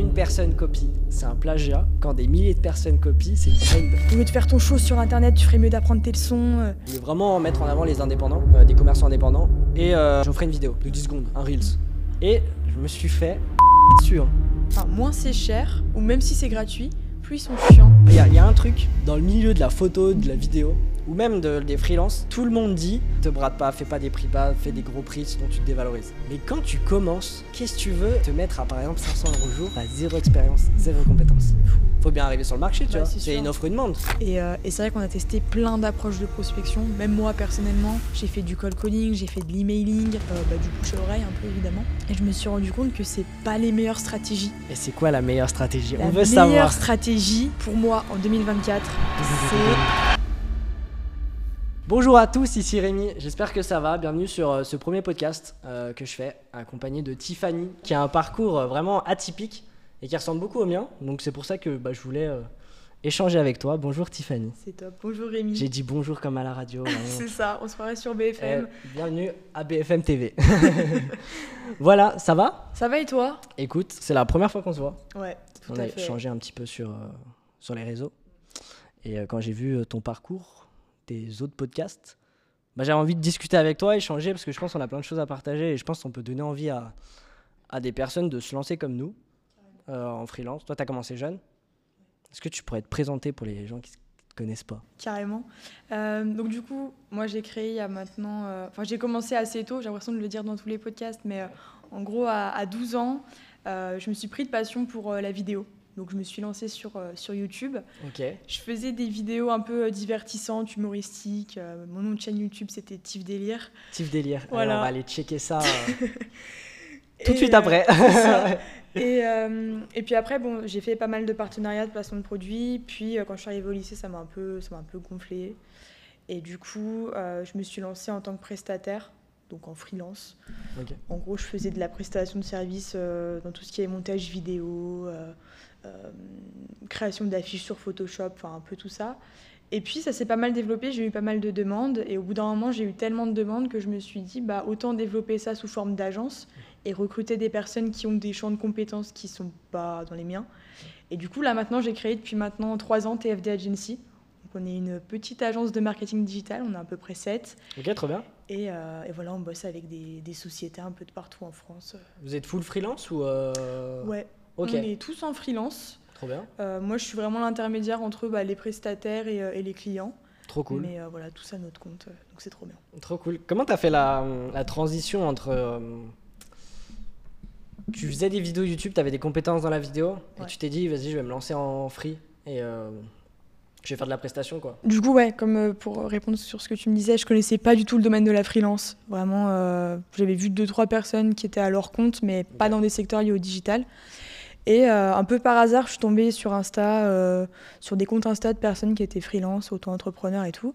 une personne copie, c'est un plagiat. Quand des milliers de personnes copient, c'est une trend. Au lieu de faire ton show sur internet, tu ferais mieux d'apprendre tes leçons. euh. Je voulais vraiment mettre en avant les indépendants, euh, des commerçants indépendants. Et euh, j'en ferai une vidéo de 10 secondes, un Reels. Et je me suis fait dessus. hein. Enfin, moins c'est cher, ou même si c'est gratuit, plus ils sont chiants. Il y, a- il y a un truc dans le milieu de la photo, de la vidéo, ou même de- des freelances, tout le monde dit te brade pas, fais pas des prix bas, fais des gros prix sinon tu te dévalorises. Mais quand tu commences, qu'est-ce que tu veux te mettre à par exemple 500 euros jour, t'as zéro expérience, zéro compétence. Faut bien arriver sur le marché, tu Ouais, vois. c'est une offre une demande. Et, euh, et c'est vrai qu'on a testé plein d'approches de prospection. Même moi personnellement, j'ai fait du cold calling, j'ai fait de l'emailing, euh, bah, du bouche à oreille un peu évidemment. Et je me suis rendu compte que c'est pas les meilleures stratégies. Et c'est quoi la meilleure stratégie? La On veut meilleure savoir. stratégie pour moi en 2024, c'est Bonjour à tous, ici Rémi, j'espère que ça va. Bienvenue sur euh, ce premier podcast euh, que je fais, accompagné de Tiffany, qui a un parcours euh, vraiment atypique et qui ressemble beaucoup au mien. Donc c'est pour ça que bah, je voulais euh, échanger avec toi. Bonjour Tiffany. c'est top. Bonjour Rémi. J'ai dit bonjour comme à la radio. C'est ça, on se croirait sur BFM. Eh, bienvenue à BFM TV. voilà, ça va? Ça va et toi? Écoute, c'est la première fois qu'on se voit. Ouais, tout On à a échangé un petit peu sur, euh, sur les réseaux. Et quand j'ai vu ton parcours, tes autres podcasts, bah, j'avais envie de discuter avec toi, échanger, parce que je pense qu'on a plein de choses à partager et je pense qu'on peut donner envie à, des personnes de se lancer comme nous euh, en freelance. Toi, tu as commencé jeune. Est-ce que tu pourrais te présenter pour les gens qui ne connaissent pas? Carrément. Euh, donc du coup, moi j'ai créé il y a maintenant... euh, Enfin j'ai commencé assez tôt, j'ai l'impression de le dire dans tous les podcasts, mais en gros à, à 12 ans, je me suis pris de passion pour la vidéo. Donc je me suis lancée sur, euh, sur YouTube. Ok. Je faisais des vidéos un peu euh, divertissantes, humoristiques. Euh, mon nom de chaîne YouTube c'était Tif Délire. Tif délire. Allez, Voilà. on va aller checker ça euh, tout de suite après. Et, et puis après, bon, j'ai fait pas mal de partenariats de placement de produits. Puis quand je suis arrivée au lycée, ça m'a un peu, ça m'a un peu gonflé. Et du coup, je me suis lancée en tant que prestataire, donc en freelance. Ok. En gros, je faisais de la prestation de services euh, dans tout ce qui est montage vidéo, euh, création d'affiches sur Photoshop, enfin un peu tout ça. Et puis ça s'est pas mal développé, j'ai eu pas mal de demandes et au bout d'un moment j'ai eu tellement de demandes que je me suis dit bah autant développer ça sous forme d'agence et recruter des personnes qui ont des champs de compétences qui sont pas dans les miens. Et du coup là maintenant j'ai créé depuis maintenant trois ans TFD Agency. Donc on est une petite agence de marketing digital, on est à peu près 7. ok, trop bien. Et, euh, et voilà, on bosse avec des, des sociétés un peu de partout en France. Vous êtes full freelance ou. euh, Ouais, Ok, on est tous en freelance. trop bien. Euh, moi, je suis vraiment l'intermédiaire entre bah, les prestataires et, euh, et les clients. Trop cool. Mais euh, voilà, tout ça à notre compte, donc c'est trop bien. Trop cool. Comment t'as fait la, la transition entre. tu faisais des vidéos YouTube, t'avais des compétences dans la vidéo, et tu t'es dit, vas-y, je vais me lancer en free, et je vais faire de la prestation, quoi. Du coup, ouais, comme pour répondre sur ce que tu me disais, je connaissais pas du tout le domaine de la freelance. Vraiment, j'avais vu deux, trois personnes qui étaient à leur compte, mais pas dans des secteurs liés au digital. Et euh, un peu par hasard, je suis tombée sur Insta, euh, sur des comptes Insta de personnes qui étaient freelance, auto-entrepreneurs et tout.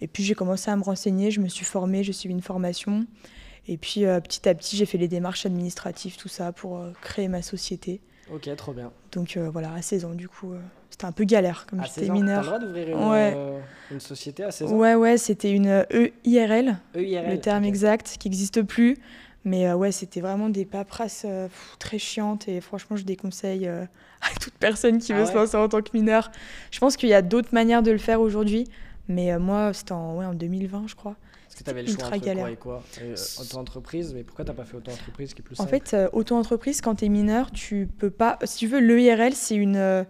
Et puis j'ai commencé à me renseigner, je me suis formée, j'ai suivi une formation. Et puis euh, petit à petit, j'ai fait les démarches administratives, tout ça, pour créer ma société. Ok, trop bien. Donc voilà, à 16 ans, du coup, c'était un peu galère, comme j'étais 16 ans, t'as le mineure. droit d'ouvrir une, Ouais. une société à 16 ans? Ouais, ouais, c'était une EIRL, EIRL, le terme exact, qui n'existe plus. Mais euh, ouais, c'était vraiment des paperasses euh, très chiantes et franchement, je déconseille euh, à toute personne qui Ah veut ouais se lancer en tant que mineur. Je pense qu'il y a d'autres manières de le faire aujourd'hui, mais moi, c'était en, ouais, en 2020, je crois. Parce que t'avais le choix entre quoi galère. et quoi? Auto-entreprise, mais pourquoi t'as pas fait auto-entreprise qui est plus En simple? fait, euh, auto-entreprise, quand tu es mineur, tu peux pas. Si tu veux, l'EIRL, c'est une.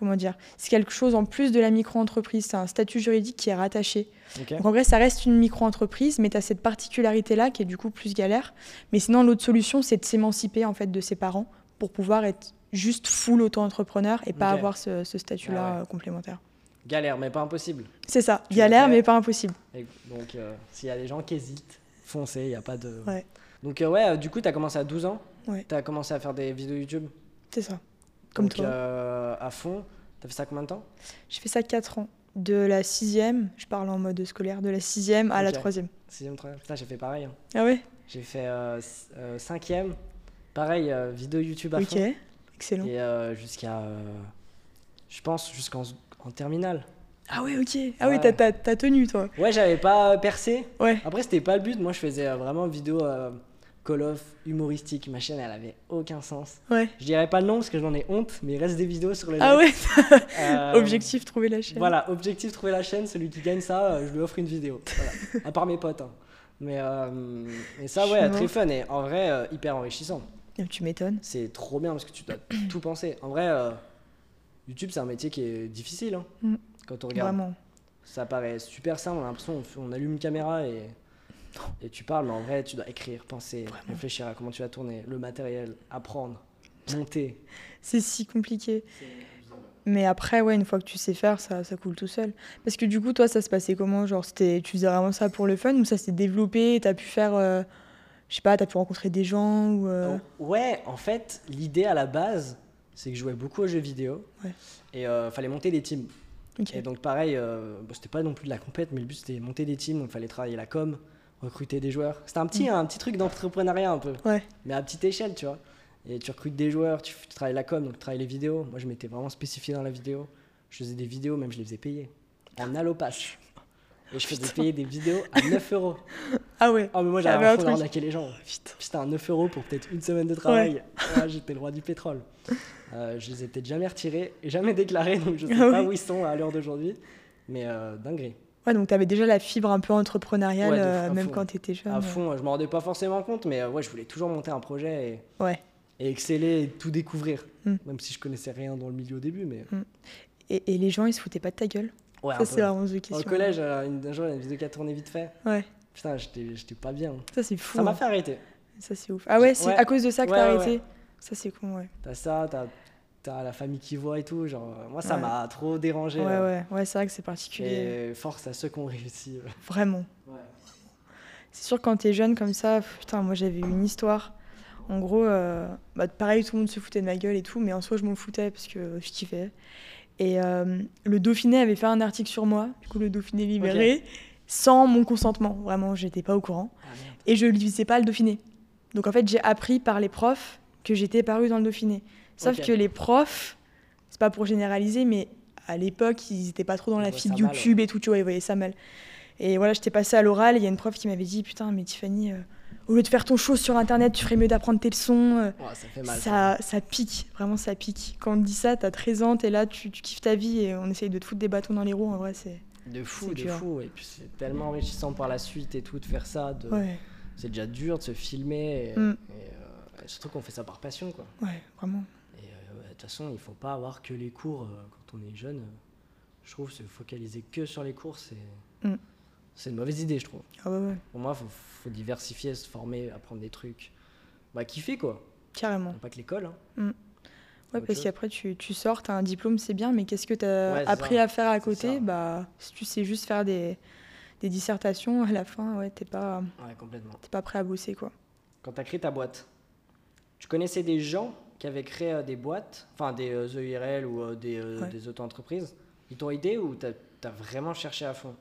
Comment dire C'est quelque chose en plus de la micro-entreprise. C'est un statut juridique qui est rattaché. Donc en vrai, ça reste une micro-entreprise, mais tu as cette particularité-là qui est du coup plus galère. Mais sinon, l'autre solution, c'est de s'émanciper en fait de ses parents pour pouvoir être juste full auto-entrepreneur et pas avoir ce, ce statut-là Ah ouais. euh, complémentaire. Galère, mais pas impossible. C'est ça, Tu galère, mais pas impossible. Et donc, euh, s'il y a des gens qui hésitent, foncez, il n'y a pas de. Ouais. Donc, euh, ouais, du coup, t'as commencé à 12 ans Ouais. T'as commencé à faire des vidéos YouTube C'est ça, comme Donc, toi. euh, à fond. T'as fait ça combien de temps? J'ai fait ça 4 ans. De la sixième, je parle en mode scolaire, de la sixième à la Ok. troisième. Sixième, troisième. Putain, j'ai fait pareil. hein. Ah ouais? J'ai fait euh, c- euh, cinquième. Pareil, euh, vidéo YouTube à Ok, fond. excellent. Et euh, jusqu'à. euh, je pense jusqu'en en terminale. Ah ouais, ok. Ah oui, Ouais. t'as- t'as tenu toi. Ouais, j'avais pas percé. Ouais. Après, c'était pas le but. Moi, je faisais euh, vraiment vidéo euh, Call of humoristique. Ma chaîne, elle avait aucun sens. Ouais. Je dirais pas le nom parce que j'en ai honte, mais il reste des vidéos sur le Ah net. ouais Euh, Objectif, trouver la chaîne. Voilà, objectif trouver la chaîne. Celui qui gagne ça, euh, je lui offre une vidéo. Voilà. à part mes potes. hein. Mais, euh, ça, ouais, très fun et en vrai, euh, hyper enrichissant. Tu m'étonnes. C'est trop bien parce que tu dois tout penser. En vrai, YouTube, c'est un métier qui est difficile. hein. Mm. Quand on regarde, Vraiment. ça paraît super simple. On a l'impression on allume une caméra et, et tu parles, mais en vrai, tu dois écrire, penser, Vraiment. réfléchir à comment tu vas tourner, le matériel, apprendre, monter. C'est si compliqué. Mais après, ouais, une fois que tu sais faire, ça, ça coule tout seul. Parce que du coup, toi, ça se passait comment Genre, tu faisais vraiment ça pour le fun ou ça s'est développé T'as pu faire, euh, je sais pas, t'as pu rencontrer des gens ou euh, Ouais, en fait, l'idée à la base, c'est que je jouais beaucoup aux jeux vidéo Ouais. et euh, fallait monter des teams. Et donc pareil, bon, c'était pas non plus de la compète, mais le but c'était monter des teams, donc il fallait travailler la com, recruter des joueurs. C'était un petit, un petit truc d'entrepreneuriat un peu, Mm. Ouais. mais à petite échelle, tu vois. Et tu recrutes des joueurs, tu, tu travailles la com, donc tu travailles les vidéos. Moi je m'étais vraiment spécifié dans la vidéo. Je faisais des vidéos, même je les faisais payer, en allopass. Et je faisais Putain. payer des vidéos à 9 euros. Ah ouais. Oh mais moi Ah, j'avais mais un fond d'arnaquer les gens. Putain. C'était un 9 euros pour peut-être une semaine de travail. Ouais, J'étais le roi du pétrole. Euh, je les ai peut-être jamais retirés et jamais déclarés, donc je sais Ah pas oui. où ils sont à l'heure d'aujourd'hui. Mais euh, dinguerie. Ouais, donc t'avais déjà la fibre un peu entrepreneuriale, Ouais, euh, même fond. quand t'étais jeune. À fond, je m'en rendais pas forcément compte, mais euh, ouais, je voulais toujours monter un projet Ouais. et, exceller et tout découvrir. Mm. Même si je connaissais rien dans le milieu au début, mais Et, et les gens, ils se foutaient pas de ta gueule? Ouais, Ça, c'est vraiment une question. Au collège, euh, une- un jour, il y a une vidéo qui a tourné vite fait. Ouais, Putain, j'étais pas bien. ça, c'est fou. Ça m'a hein. fait arrêter. Ça, c'est ouf. Ah ouais, c'est Ouais. à cause de ça que t'as arrêté? Ça, c'est con, ouais. T'as ça, t'as t'as la famille qui voit et tout. Genre, euh, moi, ça Ouais. m'a trop dérangé. Ouais, là. ouais, ouais, c'est vrai que c'est particulier. Et force à ceux qui ont réussi. Vraiment. C'est sûr, quand t'es jeune comme ça, putain, moi j'avais une histoire. En gros, euh, bah, pareil, tout le monde se foutait de ma gueule et tout, mais en soi, je m'en foutais parce que je kiffais. Et euh, le Dauphiné avait fait un article sur moi, du coup, le Dauphiné libéré, sans mon consentement. Vraiment, j'étais pas au courant. Ah. Et je lisais pas le Dauphiné. Donc en fait, j'ai appris par les profs que j'étais parue dans le Dauphiné. Sauf que les profs, c'est pas pour généraliser, mais à l'époque, ils étaient pas trop dans Ils la mal, YouTube et tout, tu vois, ils voyaient ça mal. Et voilà, j'étais passée à l'oral, il y a une prof qui m'avait dit Putain, mais Tiffany, euh, au lieu de faire ton show sur internet, tu ferais mieux d'apprendre tes leçons. euh, ça fait mal. ça, ça pique, vraiment ça pique. Quand on te dit ça, t'as 13 ans, t'es là, tu, tu kiffes ta vie et on essaye de te foutre des bâtons dans les roues, en vrai, c'est. De fou, de dur. fou. Et puis c'est tellement enrichissant par la suite et tout de faire ça. De... Ouais, C'est déjà dur de se filmer. Et, Mm. et, euh, et surtout qu'on fait ça par passion. quoi. ouais, vraiment. Et euh, ouais, de toute façon, il faut pas avoir que les cours euh, quand on est jeune. Je trouve se focaliser que sur les cours, c'est Mm. c'est une mauvaise idée, je trouve. Ah ouais, ouais, Pour moi, il faut, faut diversifier, se former, apprendre des trucs. Bah, kiffer quoi. carrément. Pas que l'école. hein. Ouais, Autre parce qu'après, tu, tu sors, t'as un diplôme, c'est bien, mais qu'est-ce que Ouais, c'est appris ça. à faire à côté. Bah, si tu sais juste faire des, des dissertations, à la fin, ouais, t'es pas, Ouais, complètement. pas prêt à bosser, quoi. Quand tu as créé ta boîte, tu connaissais des gens qui avaient créé euh, des boîtes, enfin des EIRL ou euh, des, euh, Ouais. des auto-entreprises Ils t'ont aidé ou tu as, vraiment cherché à fond?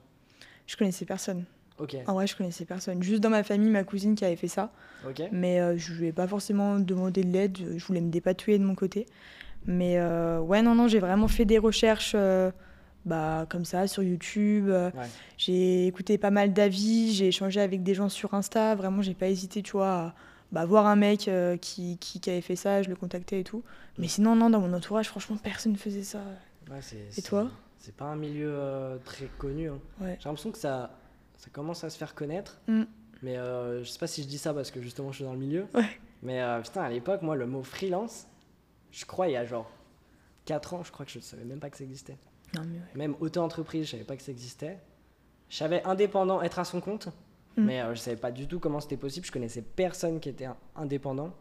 Je connaissais personne. Ok, En vrai, je connaissais personne. Juste dans ma famille, ma cousine qui avait fait ça. ok. Mais euh, je lui ai pas forcément demandé de l'aide. Je voulais me dépatouiller de mon côté. Mais euh, ouais, non, non, j'ai vraiment fait des recherches euh, bah, comme ça sur YouTube. Ouais. J'ai écouté pas mal d'avis. J'ai échangé avec des gens sur Insta. Vraiment, j'ai pas hésité, tu vois, à bah, voir un mec euh, qui, qui, qui avait fait ça. Je le contactais et tout. Mais sinon, non, dans mon entourage, franchement, personne ne faisait ça. Ouais, c'est- Et toi? C'est pas un milieu euh, très connu. hein. Ouais. J'ai l'impression que ça, ça commence à se faire connaître. Mm. Mais euh, je sais pas si je dis ça parce que justement je suis dans le milieu. Ouais. Mais putain, à l'époque, moi, le mot freelance, je crois il y a genre 4 ans, je crois que je savais même pas que ça existait. Non, mais ouais. Même auto-entreprise, je savais pas que ça existait. Je savais indépendant, être à son compte, Mm. mais euh, je savais pas du tout comment c'était possible. Je connaissais personne qui était indépendant.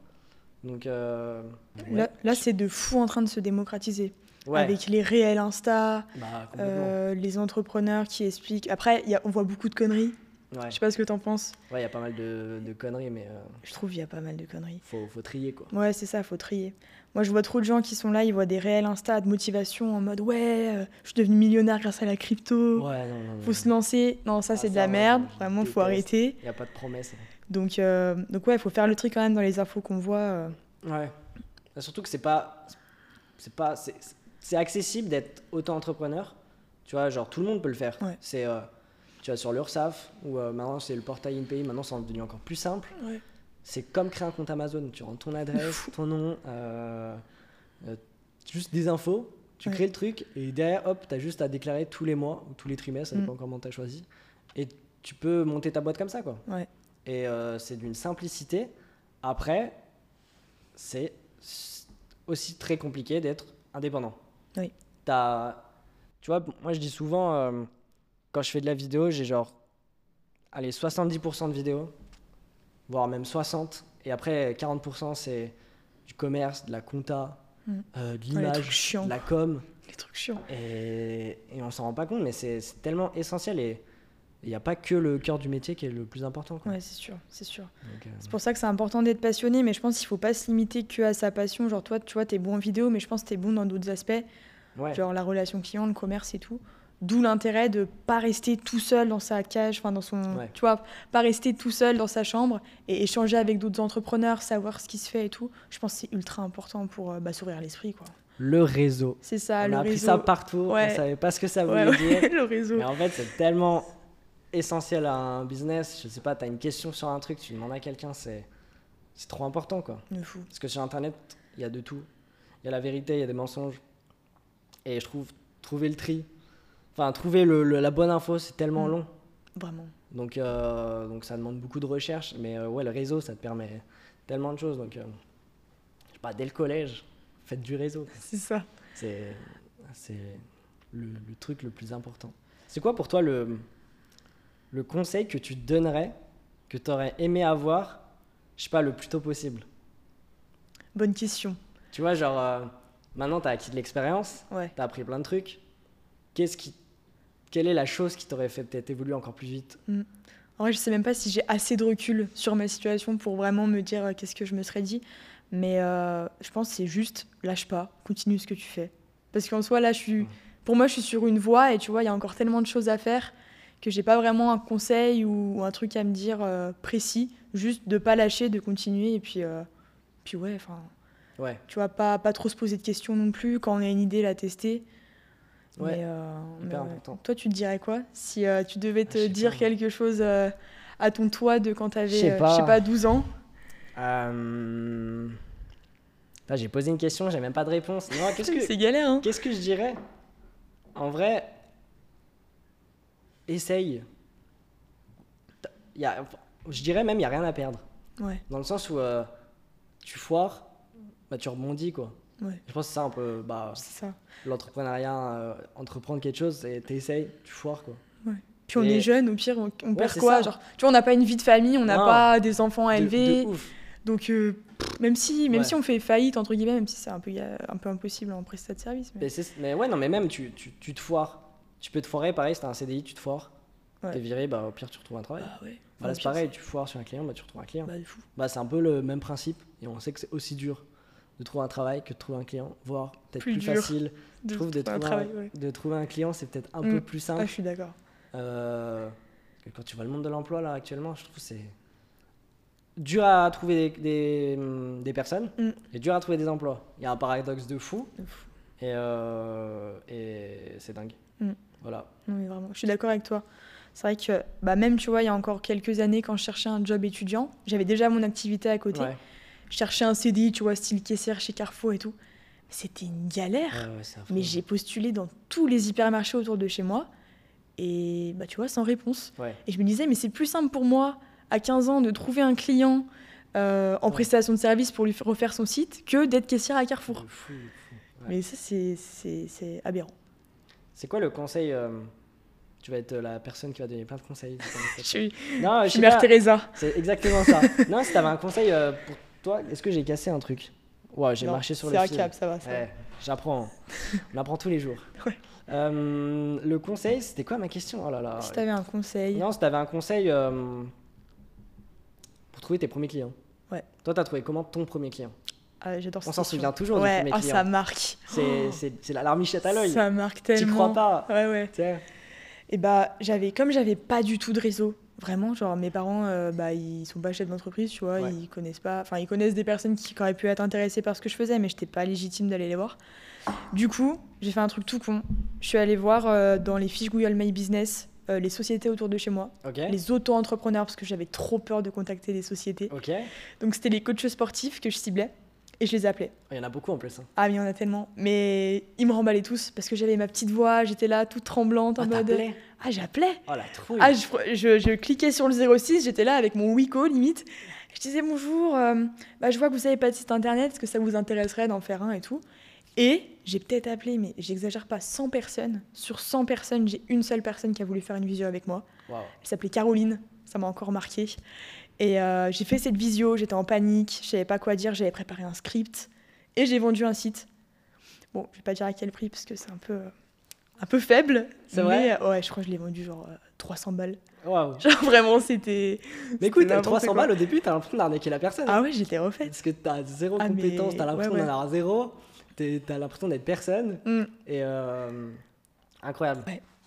Donc, euh, ouais. Là, là c'est de fou en train de se démocratiser. Ouais, Avec les réels Insta, bah, euh, les entrepreneurs qui expliquent. Après, il y a- on voit beaucoup de conneries. Ouais, Je sais pas ce que t'en penses. Ouais, il y a pas mal de, de conneries, mais euh, Je trouve qu'il y a pas mal de conneries. faut, faut trier quoi. Ouais, c'est ça, faut trier. Moi, je vois trop de gens qui sont là, ils voient des réels Insta de motivation en mode ouais, euh, je suis devenu millionnaire grâce à la crypto. Ouais, non, non, non. Faut se lancer. Non, ça, Ah, c'est de la merde. Vraiment, faut arrêter. Il n'y a pas de promesse. Donc, euh, donc ouais, faut faire le tri quand même dans les infos qu'on voit. euh. Ouais. Et Surtout que c'est pas. C'est pas. C'est c'est accessible d'être auto-entrepreneur. Tu vois, genre tout le monde peut le faire. Ouais. C'est. tu vas sur l'URSSAF, ou maintenant c'est le portail INPI, maintenant c'est devenu encore plus simple. Ouais. C'est comme créer un compte Amazon. Tu rentres ton adresse, ton nom, euh, euh, juste des infos, tu Ouais. crées le truc et derrière, hop, tu as juste à déclarer tous les mois ou tous les trimestres, ça dépend comment tu as choisi. Et tu peux monter ta boîte comme ça, quoi. Ouais. Et euh, c'est d'une simplicité. Après, c'est aussi très compliqué d'être indépendant. Oui. T'as- Tu vois, moi je dis souvent, euh, quand je fais de la vidéo, j'ai genre, allez, 70% de vidéos, voire même 60%. Et après, 40% c'est du commerce, de la compta, Mm. euh, de l'image, de la com. Les trucs chiants. Et, et on s'en rend pas compte, mais c'est tellement essentiel. Et il n'y a pas que le cœur du métier qui est le plus important. Ouais, c'est sûr, c'est sûr. Euh, C'est pour ça que c'est important d'être passionné, mais je pense qu'il faut pas se limiter que à sa passion. Genre toi, tu vois, t'es bon en vidéo, mais je pense que t'es bon dans d'autres aspects, ouais. genre la relation client, le commerce et tout. D'où l'intérêt de pas rester tout seul dans sa cage, enfin dans son, Ouais. tu vois, pas rester tout seul dans sa chambre et échanger avec d'autres entrepreneurs, savoir ce qui se fait et tout. Je pense que c'est ultra important pour euh, bah, s'ouvrir l'esprit, quoi. Le réseau. C'est ça, on le a appris réseau. ça partout, Ouais. on savait pas ce que ça voulait ouais, dire. le réseau. Mais en fait, c'est tellement essentiel à un business. Je sais pas, tu as une question sur un truc, tu demandes à quelqu'un, c'est c'est trop important quoi. De fou. Parce que sur internet, il y a de tout. Il y a la vérité, il y a des mensonges. Et je trouve trouver le tri, enfin trouver le- le- la bonne info, c'est tellement Mm. long. Vraiment. Donc, euh, donc ça demande beaucoup de recherche. Mais euh, ouais, le réseau, ça te permet tellement de choses. Donc, euh, je sais pas, dès le collège, faites du réseau. C'est ça. C'est c'est le, le truc le plus important. C'est quoi pour toi le, le conseil que tu donnerais, que tu aurais aimé avoir, je sais pas, le plus tôt possible? Bonne question. Tu vois, genre, euh, maintenant tu as acquis de l'expérience, Ouais. tu as appris plein de trucs. Qu'est-ce qui, quelle est la chose qui t'aurait fait peut-être évoluer encore plus vite? En vrai, je sais même pas si j'ai assez de recul sur ma situation pour vraiment me dire euh, qu'est-ce que je me serais dit. Mais euh, je pense que c'est juste lâche pas, continue ce que tu fais. Parce qu'en soi, là, je suis, Mm. pour moi, je suis sur une voie et tu vois, il y a encore tellement de choses à faire que j'ai pas vraiment un conseil ou, un truc à me dire euh, précis. Juste de pas lâcher, de continuer et puis, puis ouais, enfin, Ouais, tu vois, pas, pas trop se poser de questions non plus. Quand on a une idée, la tester. Ouais, Mais, euh, mais hyper important. Toi, tu te dirais quoi si euh, tu devais te Ah, sais dire pas. quelque chose euh, à ton toi de quand tu avais, Je sais je pas. sais pas, 12 ans? Euh, là, j'ai posé une question, j'ai même pas de réponse. Non, qu'est-ce que, C'est galère, hein Qu'est-ce que je dirais? En vrai, essaye. Y a- je dirais même, il n'y a rien à perdre. Ouais, Dans le sens où euh, tu foires, bah, tu rebondis. quoi. Ouais, Je pense que c'est ça un peu bah, c'est l'entrepreneuriat, euh, entreprendre quelque chose, c'est t'essayes, tu foires. Quoi. Puis on Et- est jeune, au pire, on, on perd c'est quoi. Genre, tu vois, on n'a pas une vie de famille, on n'a pas des enfants à De- élever. de ouf. donc, euh, même, si, même Ouais. si on fait faillite, entre guillemets, même si c'est un peu, un peu impossible en prestat de service. Mais... Mais, c'est- mais ouais, non, mais même tu, tu, tu te foires. Tu peux te foirer, pareil, si t'as un CDI, tu te foires. Ouais. T'es viré, bah, au pire, tu retrouves un travail. Ouais. Voilà, Au c'est pareil, tu foires sur un client, bah, tu retrouves un client. Bah. Bah, c'est un peu le même principe. Et on sait que c'est aussi dur de trouver un travail que de trouver un client, voire peut-être Plus facile. De Je trouve de trouver un ouais. de trouver un client, c'est peut-être un Mm. peu plus Ah, simple. je suis d'accord. Euh, quand tu vois le monde de l'emploi là actuellement, je trouve que c'est dur à trouver des, des, des personnes Mm. et dur à trouver des emplois. Il y a un paradoxe de fou De fou. et, euh, et c'est dingue. Mm. Voilà. Mais vraiment, je suis d'accord avec toi. C'est vrai que bah, même, tu vois, il y a encore quelques années, quand je cherchais un job étudiant, j'avais déjà mon activité à côté. Ouais. Je cherchais un CDI, tu vois, style caissière chez Carrefour et tout. C'était une galère. Ouais, ouais, c'est affreux. Mais j'ai postulé dans tous les hypermarchés autour de chez moi. Et bah, tu vois, sans réponse. Ouais. Et je me disais, mais c'est plus simple pour moi, à 15 ans, de trouver un client euh, en prestation de service pour lui refaire son site que d'être caissière à Carrefour. Fou, fou. Mais ça, c'est- aberrant. C'est quoi le conseil euh, Tu vas être la personne qui va donner plein de conseils. Je suis, non, je suis Mère. Teresa. C'est exactement ça. non, si t'avais un conseil euh, pour toi, est-ce que j'ai cassé un truc Ouais, j'ai marché sur C'est le un fil. cap, ça va. Ça va. Ouais, j'apprends. On apprend tous les jours. Ouais. Euh, le conseil, c'était quoi ma question? Oh là là. Si t'avais un conseil. Non, si t'avais un conseil euh, pour trouver tes premiers clients. Ouais. Toi, t'as trouvé comment ton premier client? Ah, J'adore On s'en souvient toujours du Ouais, premier ah, client. ça marque. C'est, c'est, c'est la larmichette à l'œil. Ça marque Tu tellement. crois pas Ouais, ouais. Tiens. Et bah, j'avais, comme j'avais pas du tout de réseau, vraiment, genre mes parents, euh, bah, ils sont pas chefs d'entreprise, tu vois, Ouais. ils connaissent pas, enfin, ils connaissent des personnes qui, auraient pu être intéressées par ce que je faisais, mais j'étais pas légitime d'aller les voir. Du coup, j'ai fait un truc tout con. Je suis allée voir euh, dans les fiches Google My Business euh, les sociétés autour de chez moi, les auto-entrepreneurs, parce que j'avais trop peur de contacter les sociétés. Il Donc c'était les coachs sportifs que je ciblais et je les appelais. y en a beaucoup en plus. hein. Ah, mais il y en a tellement. Mais ils me remballaient tous parce que j'avais ma petite voix, j'étais là toute tremblante en Ah, mode. Ah, j'appelais Oh la trouille. Ah, je, je- je cliquais sur le 06, j'étais là avec mon Wico limite. Je disais bonjour, euh, bah, je vois que vous savez pas de site internet, est-ce que ça vous intéresserait d'en faire un et tout? Et j'ai peut-être appelé, mais j'exagère pas, 100 personnes. Sur 100 personnes, j'ai une seule personne qui a voulu faire une visio avec moi. Elle s'appelait Caroline, ça m'a encore marqué. Et euh, j'ai fait cette visio, j'étais en panique, je savais pas quoi dire, j'avais préparé un script et j'ai vendu un site. Bon, je vais pas dire à quel prix parce que c'est un peu, euh, un peu faible. C'est mais, vrai euh, Ouais, je crois que je l'ai vendu genre euh, 300 balles. Waouh. Genre vraiment, c'était. Mais écoute, c'était n'importe 300 quoi. balles au début, t'as l'impression d'arnaquer la personne. Ah ouais, j'étais refaite. Parce que t'as zéro Ah, mais- compétence, t'as l'impression ouais, ouais. d'en avoir zéro, t'as l'impression d'être personne. Mm. Et euh, incroyable.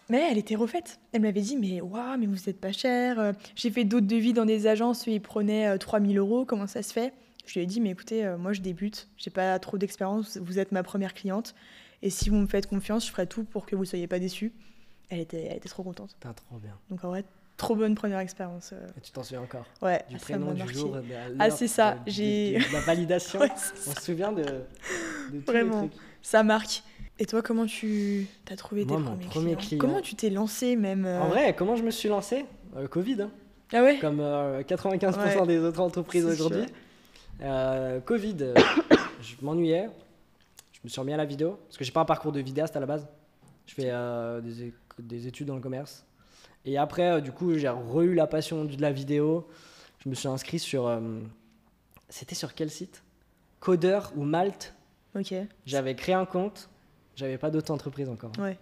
Mais elle était refaite. Elle m'avait dit, mais waouh, mais vous êtes pas cher. euh, J'ai fait d'autres devis dans des agences où ils prenaient euh, 3000 euros. Comment ça se fait? Je lui ai dit, mais écoutez, euh, moi je débute, j'ai pas trop d'expérience, vous êtes ma première cliente. Et si vous me faites confiance, je ferai tout pour que vous soyez pas déçus. Elle était, elle était trop contente. Putain, trop bien. Donc en vrai, trop bonne première expérience. euh, Et tu t'en souviens encore? Ouais, Du prénom, du jour, de Ah, c'est ça, j'ai- la validation. Ouais, On se souvient de, de tous Vraiment. les trucs. Ça marque. Et toi, comment tu as trouvé Moi, tes premiers premier clients? client- Comment tu t'es lancé même euh, En vrai, comment je me suis lancé? Euh, Covid, hein. Ah ouais? Comme euh, 95% Ouais. des autres entreprises aujourd'hui. Covid, je m'ennuyais. Je me suis remis à la vidéo. Parce que j'ai pas un parcours de vidéaste à la base. Je fais euh, des, études dans le commerce. Et après, euh, du coup, j'ai re-eu la passion de la vidéo. Je me suis inscrit sur. euh, C'était sur quel site? Codeur ou Malte. Ok. J'avais créé un compte. J'avais pas d'auto-entreprise encore. Ouais.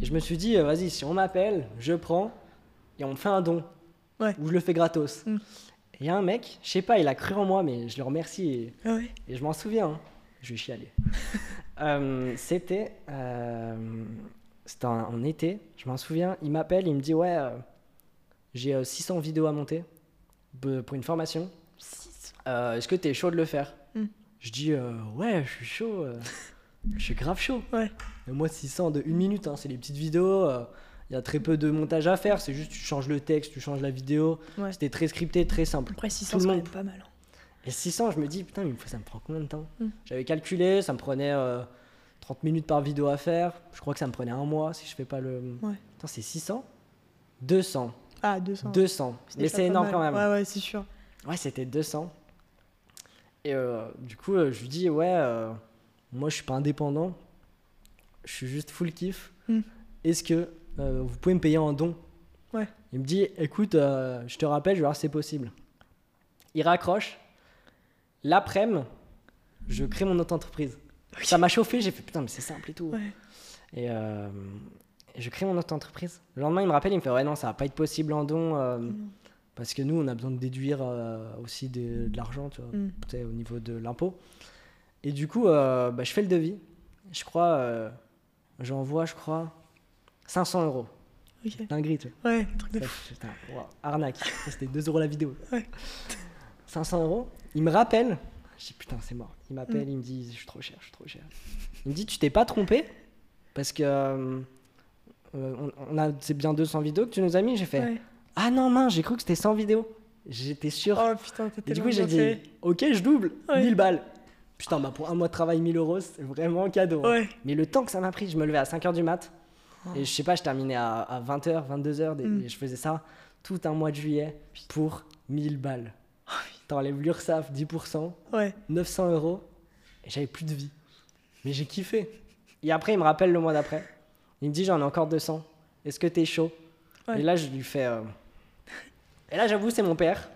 Et je me suis dit, vas-y, si on m'appelle, je prends et on me fait un don. Ouais. Ou je le fais gratos. Mm. Et il y a un mec, je sais pas, il a cru en moi, mais je le remercie et, Ah ouais. et je m'en souviens. hein. Je vais chialer. Euh, C'était euh, c'était en, en été, je m'en souviens. Il m'appelle, il me dit, ouais, euh, j'ai euh, 600 vidéos à monter pour une formation. Est-ce que tu es chaud de le faire Mm. Je dis, ouais, je suis chaud. je suis grave chaud. Ouais. Et moi, 600 de une minute, hein, c'est les petites vidéos. Il y a très peu de montage à faire. C'est juste, tu changes le texte, tu changes la vidéo. Ouais. C'était très scripté, très simple. Après 600, Tout le c'est quand monde. même pas mal. hein. Et 600, je me dis, putain, mais ça me prend combien de temps Mm. J'avais calculé, ça me prenait euh, 30 minutes par vidéo à faire. Je crois que ça me prenait un mois si je fais pas le. Ouais. Putain, c'est 600 200. Ah, 200. 200. Mais c'est énorme mal. quand même. Ouais, ouais, c'est sûr. Ouais, c'était 200. Et euh, du coup, euh, je lui dis, ouais, euh, moi je suis pas indépendant, je suis juste full kiff. Mm. Est-ce que vous pouvez me payer en don? Ouais. Il me dit, écoute, je te rappelle, je vais voir si c'est possible. Il raccroche. L'après-midi, je crée mon auto-entreprise. Ok. Ça m'a chauffé, j'ai fait putain, mais c'est simple et tout. Ouais. Et, euh, et je crée mon auto-entreprise. Le lendemain, il me rappelle, il me fait Ouais, non, ça va pas être possible en don. euh, Mm. Parce que nous, on a besoin de déduire euh, aussi de, de l'argent, tu vois, Mm. au niveau de l'impôt. Et du coup, bah, je fais le devis. Je crois, j'envoie, je crois, 500 euros. Ok. Dinguerie, tu vois. Ouais, truc de Ça, fou. putain, wow, arnaque. C'était 2 euros la vidéo. Ouais. 500 euros. Il me rappelle. Je dis putain, c'est mort. Il m'appelle, Mm. il me dit je suis trop cher, je suis trop cher. Il me dit tu t'es pas trompé? Parce que euh, euh, on, on a c'est bien 200 vidéos que tu nous as mis. J'ai fait Ouais. ah non mince, j'ai cru que c'était 100 vidéos. J'étais sûr. Oh putain, Et du coup j'ai dit ok je double Ouais. 1000 balles. Putain bah pour un mois de travail 1000 euros c'est vraiment un cadeau. hein. Ouais. Mais le temps que ça m'a pris, je me levais à 5h du mat. Oh. Et je sais pas, je terminais à, à 20h, 22h. Mm. Et je faisais ça tout un mois de juillet pour 1000 balles. T'enlèves l'URSAF, 10%, Ouais. 900 euros. Et j'avais plus de vie. Mais j'ai kiffé. Et après, il me rappelle le mois d'après. Il me dit J'en ai encore 200. Est-ce que t'es chaud? Ouais. Et là, je lui fais. euh, Et là, j'avoue, c'est mon père.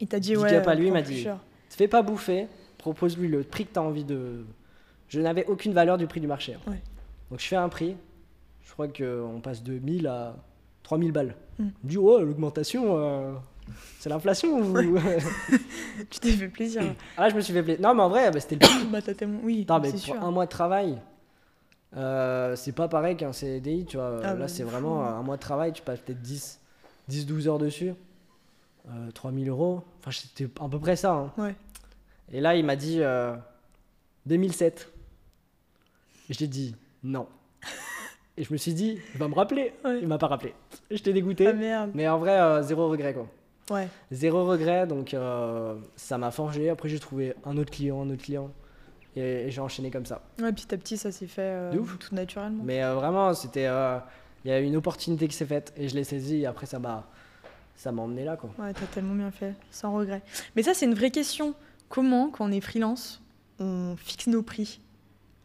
Il t'a dit ouais. à lui, il m'a dit. Te fais pas bouffer. Propose-lui le prix que t'as envie de. Je n'avais aucune valeur du prix du marché. hein. Ouais. Donc je fais un prix. Je crois qu'on passe de 1000 à 3000 balles. Mm. Il me dit Ouais, l'augmentation, euh, c'est l'inflation ou. Tu t'es fait plaisir. ah là, je me suis fait plaisir. Non, mais en vrai, bah, c'était le bah t'as tellement. Oui, Non, mais pour sûr. un mois de travail, euh, c'est pas pareil qu'un CDI, tu vois. Ah Là, bah, c'est vraiment un mois de travail, tu passes peut-être 10, 10 12 heures dessus. Euh, 3000 euros. Enfin, c'était à peu près ça. hein. Ouais. Et là, il m'a dit euh, 2007. Et j'ai dit non. Et je me suis dit, il va me rappeler. Ouais. Il m'a pas rappelé. je t'ai dégoûté. Ah merde. Mais en vrai, euh, zéro regret quoi. Ouais. Zéro regret, donc euh, ça m'a forgé. Après, j'ai trouvé un autre client, un autre client. Et, et j'ai enchaîné comme ça. Ouais, petit à petit, ça s'est fait euh, ouf. tout naturellement. Mais euh, vraiment, c'était. euh, Il y a une opportunité qui s'est faite et je l'ai saisie. Et après, ça m'a ça m'a emmené là quoi. Ouais, t'as tellement bien fait, sans regret. Mais ça, c'est une vraie question. Comment, quand on est freelance, on fixe nos prix?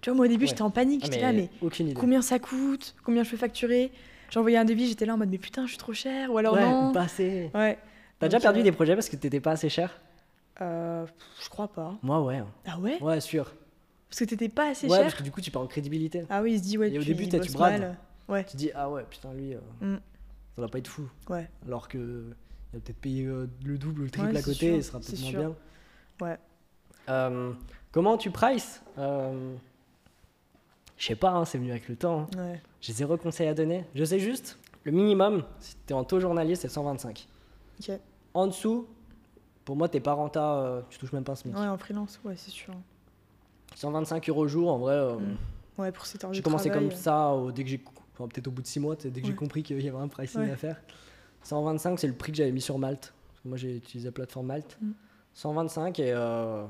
Tu vois, moi au début, Ouais. j'étais en panique. Ah, J'étais là, mais aucune idée. combien ça coûte? Combien je peux facturer? J'ai envoyé un devis, j'étais là en mode, mais putain, je suis trop cher. Ou alors ouais, non? pas assez. Ouais. T'as déjà perdu des projets parce que t'étais pas assez cher? Euh, je crois pas. Moi, ouais. Ah ouais? Ouais, sûr. Parce que t'étais pas assez ouais, cher? parce que du coup, tu perds en crédibilité. Ah oui, il se dit, ouais, Et au début, il tu brades. mal. Ouais, Tu te dis, ah ouais, putain, lui, euh, Mm. ça va pas être fou. ouais. Alors que il va peut-être payer euh, le double ou le triple Ouais, à côté sûr, et ce sera peut-être moins sûr. bien. Ouais. Euh, comment tu prices? Je sais pas, hein, c'est venu avec le temps. hein. Ouais. J'ai zéro conseil à donner. Je sais juste, le minimum, si t'es en taux journalier, c'est 125. En dessous, pour moi, t'es pas renta, euh, tu touches même pas un SMIC. Ouais, en freelance, ouais, c'est sûr. 125 euros au jour, en vrai. euh, Mm. Ouais, pour heure J'ai commencé travail, comme ça au- dès que j'ai, enfin, peut-être au bout de 6 mois, dès que j'ai compris qu'il y avait un pricing Ouais. à faire. 125, c'est le prix que j'avais mis sur Malte. Parce que moi, j'ai utilisé la plateforme Malte. Mm. 125 et, euh,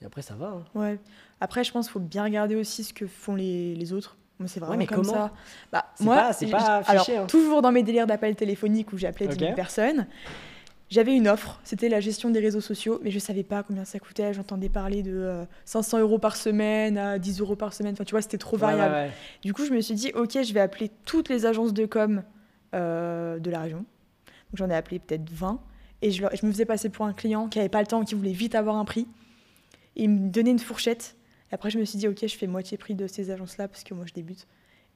et après, ça va. hein. Ouais. Après, je pense qu'il faut bien regarder aussi ce que font les, les autres. Moi, c'est vraiment mais comme comment ça. Bah, moi, pas- c'est pas j- alors, affiché, hein. toujours dans mes délires d'appel téléphonique où j'ai appelé 10 000 Ok. personnes, j'avais une offre. C'était la gestion des réseaux sociaux, mais je savais pas combien ça coûtait. J'entendais parler de euh, 500 euros par semaine à 10 euros par semaine. Enfin, tu vois, c'était trop ouais, variable. ouais. Du coup, je me suis dit, ok, je vais appeler toutes les agences de com euh, de la région. J'en ai appelé peut-être 20. Et je, leur- je me faisais passer pour un client qui avait pas le temps, qui voulait vite avoir un prix. Et il me donnait une fourchette. Et après, je me suis dit, ok, je fais moitié prix de ces agences-là parce que moi, je débute.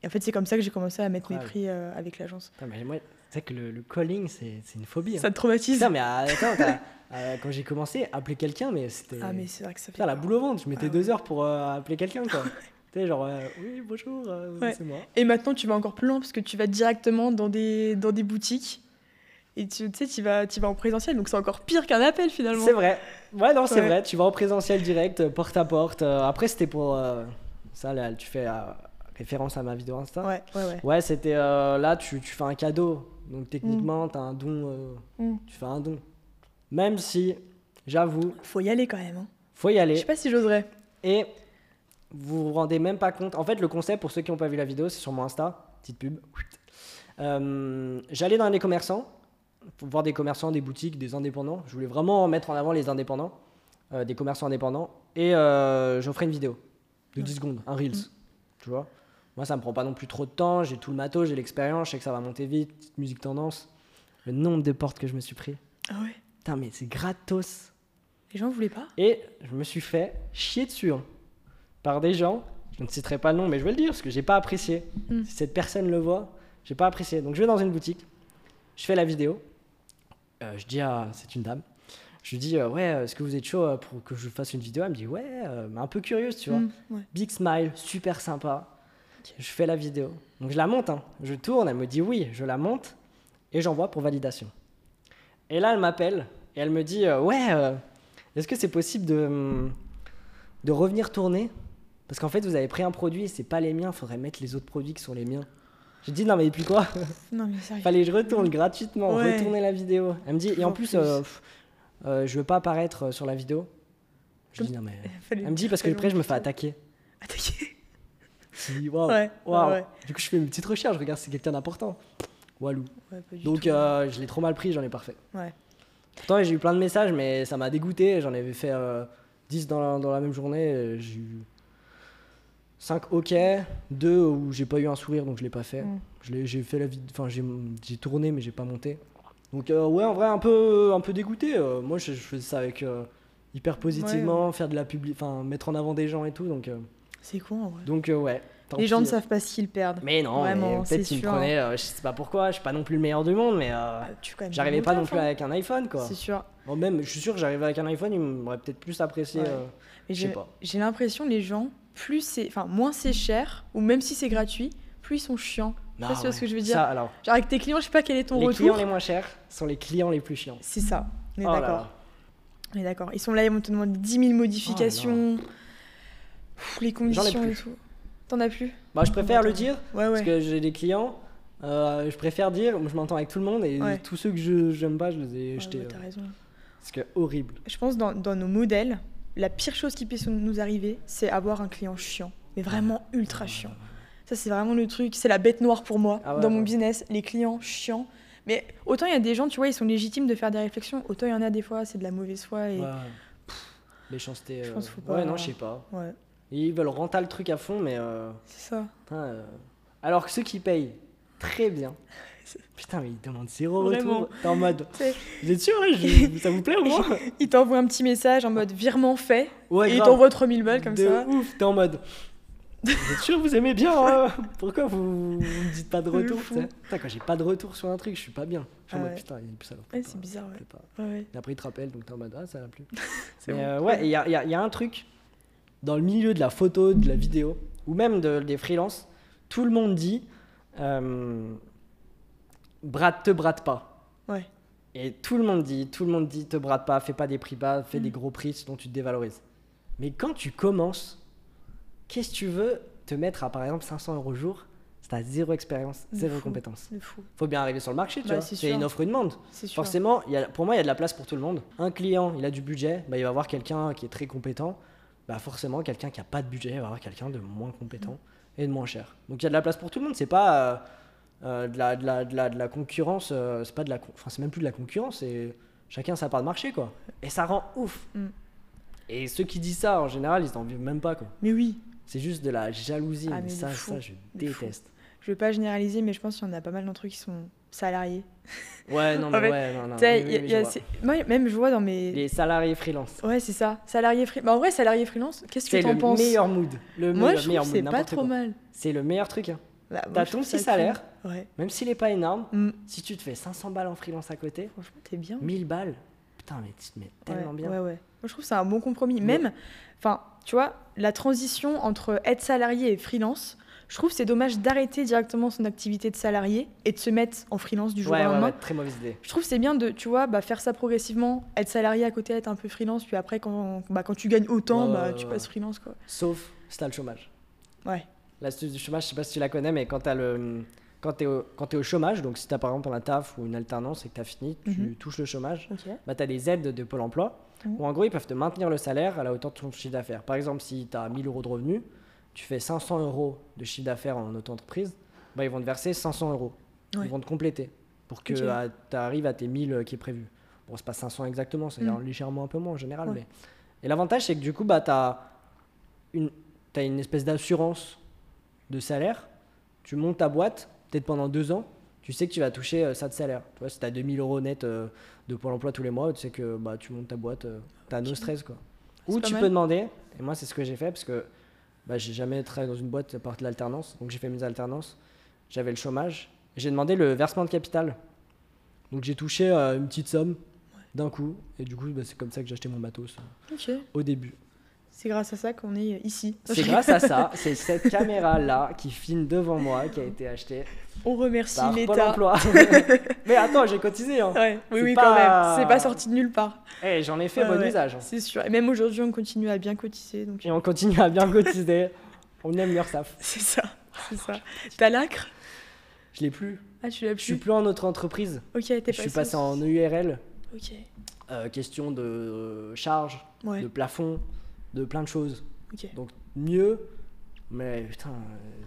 Et en fait, c'est comme ça que j'ai commencé à mettre mes prix euh, avec l'agence. Moi, tu sais que le, le calling, c'est, c'est une phobie. hein. Ça te traumatise Putain, mais attends, t'as- euh, quand j'ai commencé, appeler quelqu'un, mais c'était. Ah, mais c'est vrai que ça fait. Putain, la boule au ventre, je mettais Ah deux ouais. heures pour euh, appeler quelqu'un, quoi. tu sais, genre, oui, bonjour, Ouais. c'est moi. Et maintenant, tu vas encore plus loin parce que tu vas directement dans des, dans des boutiques. Et tu tu sais, tu vas, tu vas en présentiel. Donc, c'est encore pire qu'un appel finalement. C'est vrai. Ouais, non, c'est Ouais. vrai. Tu vas en présentiel direct, euh, porte à porte. Euh, Après, c'était pour. euh, ça, là, tu fais euh, référence à ma vidéo Insta. Ouais, ouais, ouais. Ouais, c'était. euh, là, tu, tu fais un cadeau. Donc, techniquement, t'as un don. euh, Mm. Tu fais un don. Même si, j'avoue, Faut y aller quand même. hein. faut y Je aller. sais pas si j'oserais. Et vous vous rendez même pas compte. En fait, le concept, pour ceux qui n'ont pas vu la vidéo, c'est sur mon Insta. Petite pub. Euh, J'allais dans les commerçants, pour voir des commerçants, des boutiques, des indépendants. Je voulais vraiment mettre en avant les indépendants, euh, des commerçants indépendants. Et euh, j'offrais une vidéo de 10 secondes, un Reels. Mm. Tu vois Moi, ça me prend pas non plus trop de temps. J'ai tout le matos, j'ai l'expérience, je sais que ça va monter vite. Petite musique tendance. Le nombre de portes que je me suis pris. Ah ouais. Putain, mais c'est gratos. Les gens voulaient pas? Et je me suis fait chier dessus hein, par des gens. Je ne citerai pas le nom, mais je vais le dire parce que j'ai pas apprécié. Mm. Si cette personne le voit, j'ai pas apprécié. Donc je vais dans une boutique, je fais la vidéo. Euh, je dis à. C'est une dame. Je lui dis, euh, ouais, est-ce que vous êtes chaud euh, pour que je fasse une vidéo? Elle me dit, ouais, euh, mais un peu curieuse, tu vois. Mm, ouais. Big smile, super sympa. Je fais la vidéo. Donc je la monte, hein. je tourne, elle me dit oui, je la monte et j'envoie pour validation. Et là, elle m'appelle et elle me dit euh, ouais, euh, est-ce que c'est possible de, de revenir tourner? Parce qu'en fait, vous avez pris un produit, c'est pas les miens, faudrait mettre les autres produits qui sont les miens. J'ai dit non, mais depuis quoi Non, mais sérieux. Fallait que je retourne gratuitement, Ouais. retourner la vidéo. Elle me dit et en En plus, plus. euh, pff, euh, je veux pas apparaître euh, sur la vidéo. Je Comme- dis non, mais. Elle me dit parce que après, je me fais attaquer. Attaquer. Je dis waouh. Ouais, ouais. Du coup, je fais une petite recherche, je regarde si c'est quelqu'un d'important. Walou. Donc, euh, je l'ai trop mal pris, j'en ai pas refait. Ouais. Pourtant, j'ai eu plein de messages, mais ça m'a dégoûté. J'en avais fait euh, 10 dans la, dans la même journée. J'ai eu 5 OK, 2 où j'ai pas eu un sourire, donc je l'ai pas fait. Mm. J'ai fait la vid- enfin j'ai tourné, mais j'ai pas monté. Donc, euh, ouais, en vrai, un peu, un peu dégoûté. Euh, moi, je, je faisais ça avec euh, hyper positivement, faire de la publi, enfin mettre en avant des gens et tout. Donc, C'est con en vrai. donc ouais. tant Les gens ne savent pas ce qu'ils perdent. Mais non, peut-être qu'ils me prenaient, je sais pas pourquoi, je suis pas non plus le meilleur du monde, mais euh, Ah, même j'arrivais pas non plus avec un iPhone quoi. C'est sûr. Bon, même, je suis sûr que j'arrivais avec un iPhone, ils m'auraient peut-être plus apprécié. Ouais. Mais je sais j'ai pas. j'ai l'impression les gens, plus c'est, enfin moins c'est cher, ou même si c'est gratuit, plus ils sont chiants. Si tu vois ce que je veux dire. Ça, alors, Genre avec tes clients, je sais pas quel est ton les retour. clients les moins chers sont les clients les plus chiants. C'est ça. On est Oh d'accord. On est d'accord. Ils sont là, ils vont te demander 10 000 modifications. Pff, les conditions et tout. T'en as plus? Bah, je préfère le dire Ouais, parce ouais. que j'ai des clients, Euh, je préfère dire, je m'entends avec tout le monde et Ouais. tous ceux que je j'aime pas, je les ai Ouais, jetés. ouais, euh, t'as raison. parce que horrible. Je pense dans, dans nos modèles, la pire chose qui puisse nous arriver, c'est avoir un client chiant. Mais vraiment ultra chiant. Ça, c'est vraiment le truc, c'est la bête noire pour moi Ah ouais, dans mon ouais. business, les clients chiants. Mais autant il y a des gens, tu vois, ils sont légitimes de faire des réflexions, autant il y en a des fois, c'est de la mauvaise foi. Et... Ouais. Méchanceté. Je euh, pense faut Ouais, pas- non, je sais pas. Ouais, Ils veulent renter le truc à fond, mais. euh, c'est ça. euh, Alors que ceux qui payent très bien. Putain, mais ils demandent zéro Vraiment. retour. T'es en mode. Vous êtes sûr, je- Ça vous plaît au moins Ils t'envoient un petit message en mode virement fait, Ouais, et ils grave. t'envoient 3000 balles comme de ça. ouf, t'es en mode. Vous êtes sûr, vous aimez bien hein Pourquoi vous, vous me dites pas de retour Putain, quand j'ai pas de retour sur un truc, je suis pas bien. Je suis en Ah mode ouais. putain, il est plus ça. Ouais, c'est bizarre, ouais. Pas. Ouais. Et après, il te rappelle, donc t'es en mode ah, ça plus. C'est Mais bon. euh, ouais, il y a, y y a un truc dans le milieu de la photo, de la vidéo, ou même de- des freelances, tout le monde dit euh, brade, te brade pas. Ouais. Et tout le monde dit, tout le monde dit, te brade pas, fais pas des prix bas, fais Mm. des gros prix, sinon tu te dévalorises. Mais quand tu commences, qu'est-ce que tu veux te mettre à par exemple 500 euros jour? Si t'as zéro expérience, zéro fou. compétence C'est fou, Faut bien arriver sur le marché, tu Bah, vois. c'est une offre, une demande. Forcément, y a, pour moi, il y a de la place pour tout le monde. Un client, il a du budget, bah, il va avoir quelqu'un qui est très compétent. Bah, forcément, quelqu'un qui a pas de budget, il va avoir quelqu'un de moins compétent et de moins cher. Donc il y a de la place pour tout le monde. C'est pas euh, euh, de, la, de, la, de, la, de la concurrence, euh, c'est pas de la, enfin c'est même plus de la concurrence. C'est chacun sa part de marché, quoi. Et ça rend ouf. Mm. Et ceux qui disent ça, en général, ils n'en vivent même pas, quoi. Mais oui, C'est juste de la jalousie. Ah, mais mais de ça, fou. ça, je déteste. je vais pas généraliser, mais je pense qu'il y en a pas mal d'entre eux qui sont salariés. Ouais, non, mais En fait, ouais, non, non. Oui, oui, oui, je c'est- moi, même je vois dans mes. Les salariés freelance. Ouais, c'est ça. Salarié free. Bah, en vrai, salarié freelance, qu'est-ce que C'est t'en le penses? meilleur mood. Le Moi, meilleur, je trouve c'est pas trop quoi. mal. C'est le meilleur truc. hein. Bah, T'as ton petit salaire, Ouais. même s'il est pas énorme. Mm. Si tu te fais 500 balles en freelance à côté, Franchement, t'es bien. 1000 balles, putain, mais tu te mets tellement ouais, bien. Ouais, ouais. Moi, je trouve que c'est un bon compromis. Même, enfin, tu vois, la transition entre être salarié et freelance, je trouve c'est dommage d'arrêter directement son activité de salarié et de se mettre en freelance du jour Ouais, au lendemain. ouais, très mauvaise idée. Je trouve que c'est bien de, tu vois, bah, faire ça progressivement, être salarié à côté, être un peu freelance, puis après, quand, bah, quand tu gagnes autant, bah, tu passes freelance, quoi. Sauf si t'as le chômage. Ouais. L'astuce du chômage, je sais pas si tu la connais, mais quand le. Quand t'es au, chômage, donc si t'as par exemple un taf ou une alternance et que t'as fini, tu Mhm. touches le chômage, bah t'as des aides de Pôle emploi Mhm. où en gros ils peuvent te maintenir le salaire à la hauteur de ton chiffre d'affaires. Par exemple, si t'as 1000 euros de revenus, tu fais 500 euros de chiffre d'affaires en auto-entreprise, bah ils vont te verser 500 euros. Ouais. Ils vont te compléter pour que Ok. tu arrives à tes 1000 euh, qui est prévu. Bon, c'est pas 500 exactement, c'est Mhm. légèrement un peu moins en général. Ouais. Mais... Et l'avantage, c'est que du coup, bah, tu as une, t'as une espèce d'assurance de salaire. Tu montes ta boîte, peut-être pendant deux ans, tu sais que tu vas toucher euh, ça de salaire. Tu vois, si tu as 2000 euros net euh, de Pôle emploi tous les mois, tu sais que bah, tu montes ta boîte, tu as no Ok. stress. Quoi. Ou tu mal. peux demander, et moi c'est ce que j'ai fait parce que bah, j'ai jamais travaillé dans une boîte à part de l'alternance, donc j'ai fait mes alternances, j'avais le chômage, j'ai demandé le versement de capital. Donc j'ai touché euh, une petite somme d'un coup, et du coup bah, c'est comme ça que j'ai acheté mon matos euh, au début. C'est grâce à ça qu'on est ici. C'est grâce à ça, c'est cette caméra-là qui filme devant moi qui a été achetée On remercie l'État. Mais attends, j'ai cotisé. Hein. Ouais, oui, oui, pas- quand même. C'est pas sorti de nulle part. Eh, J'en ai fait Ouais, bon ouais. usage. hein. C'est sûr. Et même aujourd'hui, on continue à bien cotiser. Donc... Et on continue à bien cotiser. On aime l'URSAF. C'est ça. C'est ça. T'as l'acre? Je l'ai plus. Ah, tu l'as Je suis plus plus en autre entreprise. Ok, t'es Je suis passé en EURL. Ok. Euh, question de euh, charge, de plafond, de plein de choses. Donc mieux, mais putain, euh,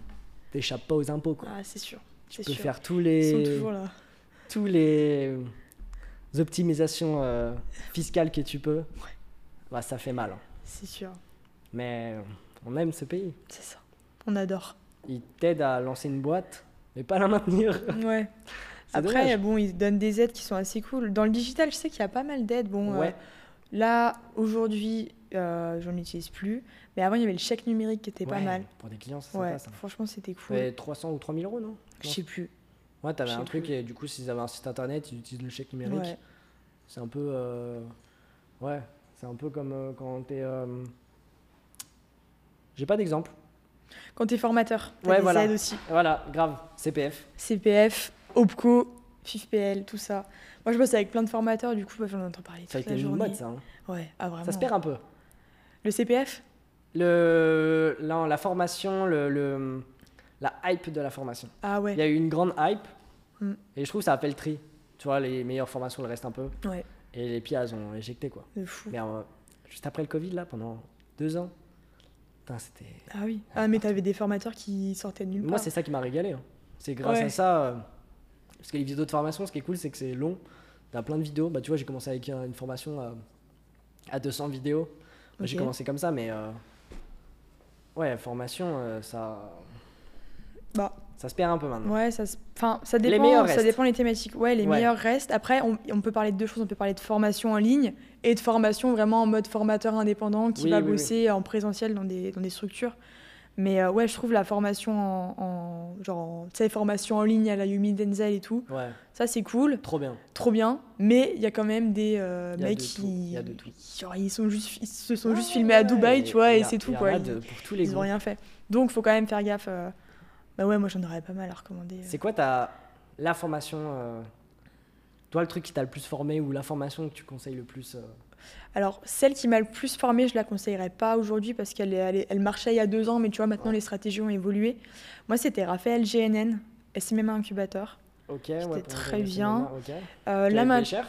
t'échappes pas aux impôts quoi. Ah, c'est sûr. tu peux sûr. faire tous Ils sont les, toujours là. tous les optimisations euh, fiscales que tu peux. Bah, ça fait mal. hein. C'est sûr. Mais on aime ce pays. C'est ça. On adore. Il t'aide à lancer une boîte, mais pas à la maintenir. Ouais. Après, dommage. bon, ils donnent des aides qui sont assez cool. Dans le digital, je sais qu'il y a pas mal d'aides. Bon, euh, Ouais. là, aujourd'hui, euh, j'en utilise plus. Mais avant, il y avait le chèque numérique qui était pas mal. Pour des clients, c'est Ouais, ça. franchement, c'était cool. Ouais, 300 ou 3000 euros, non? Je sais plus. Ouais, t'avais un truc plus. et du coup, s'ils avaient un site internet, ils utilisent le chèque numérique. Ouais. C'est un peu. euh, Ouais, c'est un peu comme euh, quand t'es. J'ai pas d'exemple. Quand t'es formateur, t'as Ouais, des voilà. aides aussi. Voilà, grave, CPF. CPF, OPCO, FIFPL, tout ça. Moi, je bosse avec plein de formateurs, du coup, bah, j'en entends parler Ça a toute été la journée. mode, ça. hein. Ouais, ah, vraiment. Ça se perd un peu. Le CPF Le, la, la formation, le, le, la hype de la formation. Ah ouais. Il y a eu une grande hype Mm. et je trouve que ça a fait le tri. Tu vois, les meilleures formations, elles restent un peu. Ouais, Et les pires, elles ont éjecté quoi. de fou. Mais euh, juste après le Covid, là, pendant deux ans, putain, c'était. Ah oui. Ah, mais t'avais des formateurs qui sortaient de nulle Moi, part. c'est ça qui m'a régalé. hein. C'est grâce Ouais. à ça. euh, parce que les vidéos de formation, ce qui est cool, c'est que c'est long. T'as plein de vidéos. Bah, tu vois, j'ai commencé avec une formation à, à 200 vidéos. J'ai commencé comme ça, mais. euh, ouais, formation, euh, ça. Bah, Ça se perd un peu maintenant. Ouais, ça, se- enfin, ça Les dépend. meilleurs ça restent. dépend les thématiques. Ouais, les Ouais. meilleurs restent. Après, on, on peut parler de deux choses. On peut parler de formation en ligne et de formation vraiment en mode formateur indépendant qui Oui, va oui, oui. bosser en présentiel dans des, dans des structures. Mais euh, ouais, je trouve la formation en, en- genre, en- tu sais, formation en ligne à la Yumi Denzel et tout, Ouais, ça c'est cool, trop bien. trop bien. Mais il y a quand même des euh, mecs de qui, tout, il y a de tout. genre, ils sont juste, ils se sont juste Ouais, filmés à Dubaï, tu vois, et c'est tout y quoi. de- pour tous les ils ont goûts. rien fait. Donc faut quand même faire gaffe. euh. Bah ouais, moi j'en aurais pas mal à recommander. euh. C'est quoi ta la formation euh, Toi, le truc qui t'a le plus formé ou la formation que tu conseilles le plus euh, Alors, celle qui m'a le plus formée, je la conseillerais pas aujourd'hui parce qu'elle elle, marchait il y a deux ans, mais tu vois, maintenant les stratégies ont évolué. Moi, c'était Raphaël GNN, SMMA Incubateur. Ok, ouais, pour très bien. cinémas, ok. Euh, Tu là, avais ma- payé cher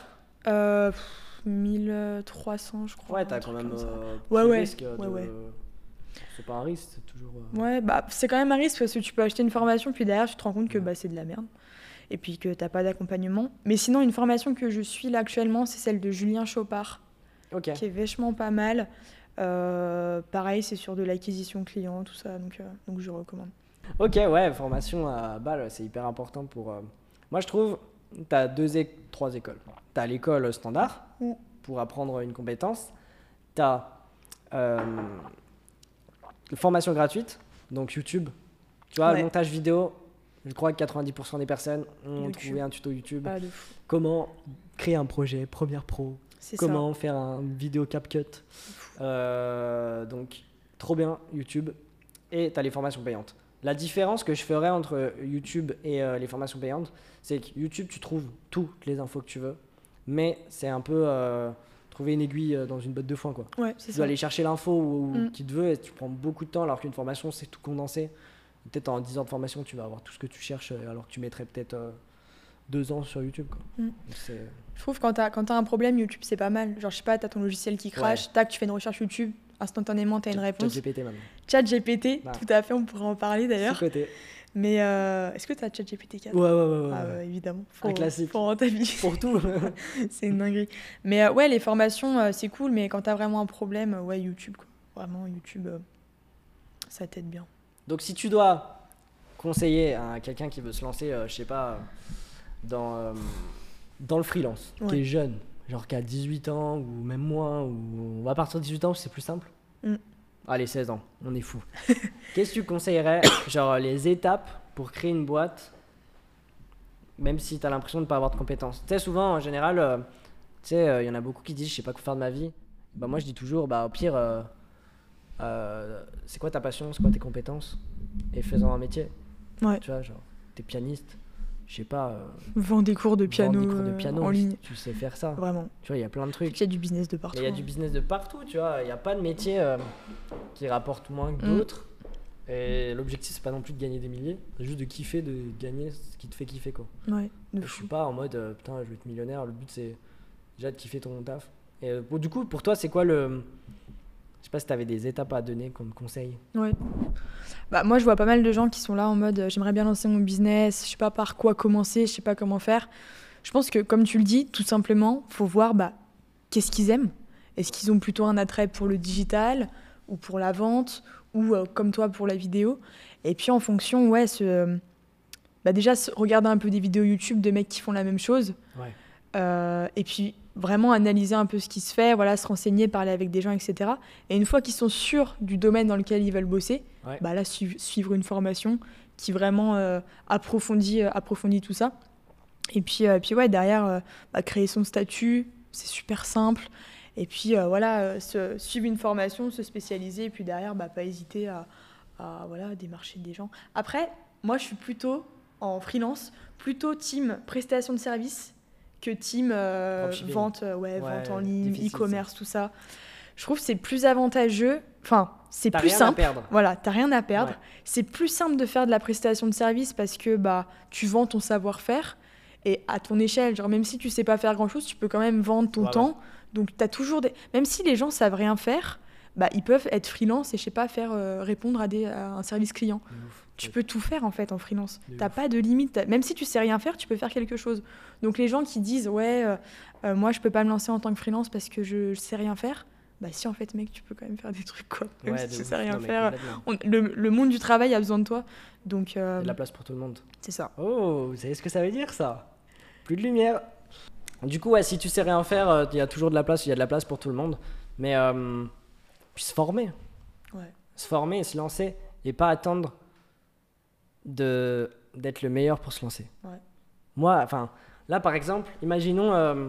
euh, pff, 1300, je crois. Ouais, t'as quand même euh, Ouais, ouais, risque de- ouais, ouais. C'est pas un risque, c'est toujours. euh, Ouais, bah, c'est quand même un risque parce que tu peux acheter une formation, puis derrière, tu te rends compte que bah, c'est de la merde. Et puis que t'as pas d'accompagnement. Mais sinon, une formation que je suis là actuellement, c'est celle de Julien Chopard. Ok. qui est vachement pas mal. Euh, pareil, c'est sur de l'acquisition client, tout ça, donc, euh, donc je recommande. Ok, ouais, formation à balle, c'est hyper important pour. euh, Moi, je trouve, t'as deux, é- trois écoles. T'as l'école standard Mm. pour apprendre une compétence. T'as euh, formation gratuite, donc YouTube. Tu vois, Ouais. montage vidéo. Je crois que 90% des personnes ont YouTube. trouvé un tuto YouTube. Fou. Comment créer un projet Premiere Pro. Comment faire une vidéo CapCut. Euh, donc, trop bien, YouTube. Et tu as les formations payantes. La différence que je ferais entre YouTube et euh, les formations payantes, c'est que YouTube, tu trouves toutes les infos que tu veux, mais c'est un peu euh, trouver une aiguille euh, dans une botte de foin. Quoi. Ouais, Tu ça. dois aller chercher l'info où, Mm. qui te veut et tu prends beaucoup de temps, alors qu'une formation, c'est tout condensé. Peut-être en 10 ans de formation, tu vas avoir tout ce que tu cherches, alors que tu mettrais peut-être deux ans sur YouTube. Quoi. Mm. C'est- Je trouve que quand t'as quand t'as un problème, YouTube, c'est pas mal. Genre, je sais pas, t'as ton logiciel qui crache, tac, tu fais une recherche YouTube, instantanément, t'as une Chat- réponse. ChatGPT maintenant. Chat GPT, Ah. tout à fait, on pourrait en parler d'ailleurs. Mais euh, est-ce que t'as Chat GPT 4 Ouais, ouais, ouais. ouais, Ah ouais. évidemment. Un classique. Faut rentabiliser. Pour tout. c'est une dinguerie. Mais euh, ouais, les formations, euh, c'est cool, mais quand t'as vraiment un problème, euh, ouais, YouTube, quoi. Vraiment, YouTube, euh, ça t'aide bien. Donc, si tu dois conseiller à quelqu'un qui veut se lancer, euh, je sais pas, euh, dans, euh, dans le freelance, qui est jeune, genre qui a 18 ans ou même moins, ou on va partir de 18 ans, c'est plus simple. Mm. Allez, 16 ans, on est fou. Qu'est-ce que tu conseillerais, genre les étapes pour créer une boîte, même si tu as l'impression de ne pas avoir de compétences? Tu sais, souvent, en général, euh, tu sais, euh, il y en a beaucoup qui disent, je sais pas quoi faire de ma vie. Bah, moi, je dis toujours, bah, au pire, c'est quoi ta passion, c'est quoi tes compétences? Et fais-en un métier. Ouais. Tu vois, genre, t'es pianiste, je sais pas, euh, Vends des cours de piano, des cours de euh, piano en si ligne. tu sais faire ça. Vraiment. Tu vois, il y a plein de trucs. Il y a du business de partout. Il y a du hein. business de partout, tu vois. Il n'y a pas de métier euh, qui rapporte moins que Mm. d'autres. Et l'objectif, c'est pas non plus de gagner des milliers, c'est juste de kiffer, de gagner ce qui te fait kiffer, quoi. Ouais, Je suis pas en mode, euh, putain, je veux être millionnaire. Le but, c'est déjà de kiffer ton taf. Et euh, bon, du coup, pour toi, c'est quoi le. Je sais pas si t'avais des étapes à donner comme conseil. Ouais. Bah, moi, je vois pas mal de gens qui sont là en mode euh, j'aimerais bien lancer mon business, je sais pas par quoi commencer, je sais pas comment faire. Je pense que, comme tu le dis, tout simplement, faut voir bah, qu'est-ce qu'ils aiment. Est-ce qu'ils ont plutôt un attrait pour le digital ou pour la vente ou euh, comme toi pour la vidéo? Et puis en fonction, ouais, euh, bah, déjà regarder un peu des vidéos YouTube de mecs qui font la même chose. Ouais. Euh, et puis vraiment analyser un peu ce qui se fait, voilà, se renseigner, parler avec des gens, etc. Et une fois qu'ils sont sûrs du domaine dans lequel ils veulent bosser, Ouais. bah là, suiv- suivre une formation qui vraiment euh, approfondit, euh, approfondit tout ça. Et puis, euh, puis ouais, derrière, euh, bah, créer son statut, c'est super simple. Et puis voilà, se- suivre une formation, se spécialiser, et puis derrière, bah, pas hésiter à, à, voilà, démarcher des gens. Après, moi, je suis plutôt en freelance, plutôt team prestation de service que team euh, vente, euh, ouais, Ouais, vente en ligne, e-commerce, tout ça. Je trouve que c'est plus avantageux. Enfin, c'est plus rien à simple. perdre. Voilà, t'as rien à perdre. Ouais. C'est plus simple de faire de la prestation de service parce que bah tu vends ton savoir-faire et à ton échelle, genre même si tu sais pas faire grand-chose, tu peux quand même vendre ton temps. Donc t'as toujours des même si les gens savent rien faire, bah ils peuvent être freelance et je sais pas faire euh, répondre à des à un service client. Ouf. Tu peux tout faire en fait en freelance. T'as pas de limite. Même si tu sais rien faire, tu peux faire quelque chose. Donc les gens qui disent ouais, euh, euh, moi je peux pas me lancer en tant que freelance parce que je, je sais rien faire. Bah si en fait mec, tu peux quand même faire des trucs quoi. Même Ouais, si tu sais rien Non, faire. On- le, le monde du travail a besoin de toi. Donc Il y euh, a de la place pour tout le monde. c'est ça. Oh, vous savez ce que ça veut dire ça? Plus de lumière. Du coup, ouais, si tu sais rien faire, euh, il y a toujours de la place, il y a de la place pour tout le monde. Mais euh, puis se former. Ouais. Se former, se lancer et pas attendre de d'être le meilleur pour se lancer. Ouais. Moi, enfin, là par exemple, imaginons euh,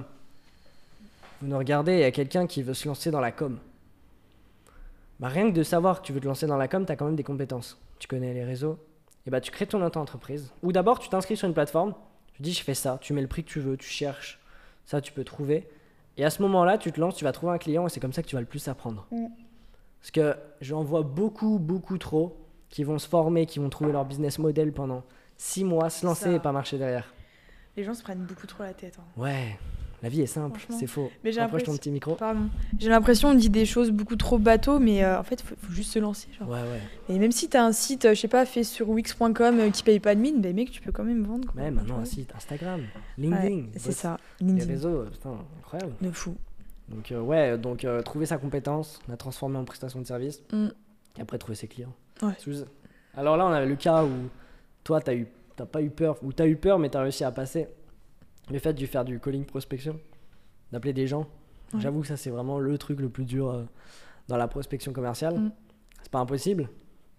vous nous regardez, il y a quelqu'un qui veut se lancer dans la com. Bah, rien que de savoir que tu veux te lancer dans la com, tu as quand même des compétences. Tu connais les réseaux, et bah tu crées ton auto-entreprise. Ou d'abord, tu t'inscris sur une plateforme, tu dis je fais ça, tu mets le prix que tu veux, tu cherches, ça tu peux trouver. Et à ce moment-là, tu te lances, tu vas trouver un client et c'est comme ça que tu vas le plus apprendre. Mm. Parce que j'en vois beaucoup, beaucoup trop qui vont se former, qui vont trouver leur business model pendant six mois, se lancer Ça. et pas marcher derrière. Les gens se prennent beaucoup trop la tête. hein. Ouais, la vie est simple, c'est faux. Mais Approche ton petit micro. Pardon. J'ai l'impression on dit des choses beaucoup trop bateau, mais euh, en fait, faut, faut juste se lancer. Genre. Ouais, ouais. Et même si t'as un site, euh, je sais pas, fait sur Wix.com euh, qui paye pas de mine, ben mec, tu peux quand même vendre. quoi. Maintenant, un site, Instagram, Ouais, LinkedIn, c'est ça. les LinkedIn. réseaux, euh, putain, incroyable. De fou. Donc euh, ouais, donc trouver sa compétence, la transformer en prestation de service, Mm. et après trouver ses clients. Ouais. Alors là, on avait le cas où toi, t'as eu, t'as pas eu peur, ou t'as eu peur, mais t'as réussi à passer. Le fait de faire du calling prospection, d'appeler des gens, Ouais. j'avoue que ça c'est vraiment le truc le plus dur euh, dans la prospection commerciale. Mm. C'est pas impossible,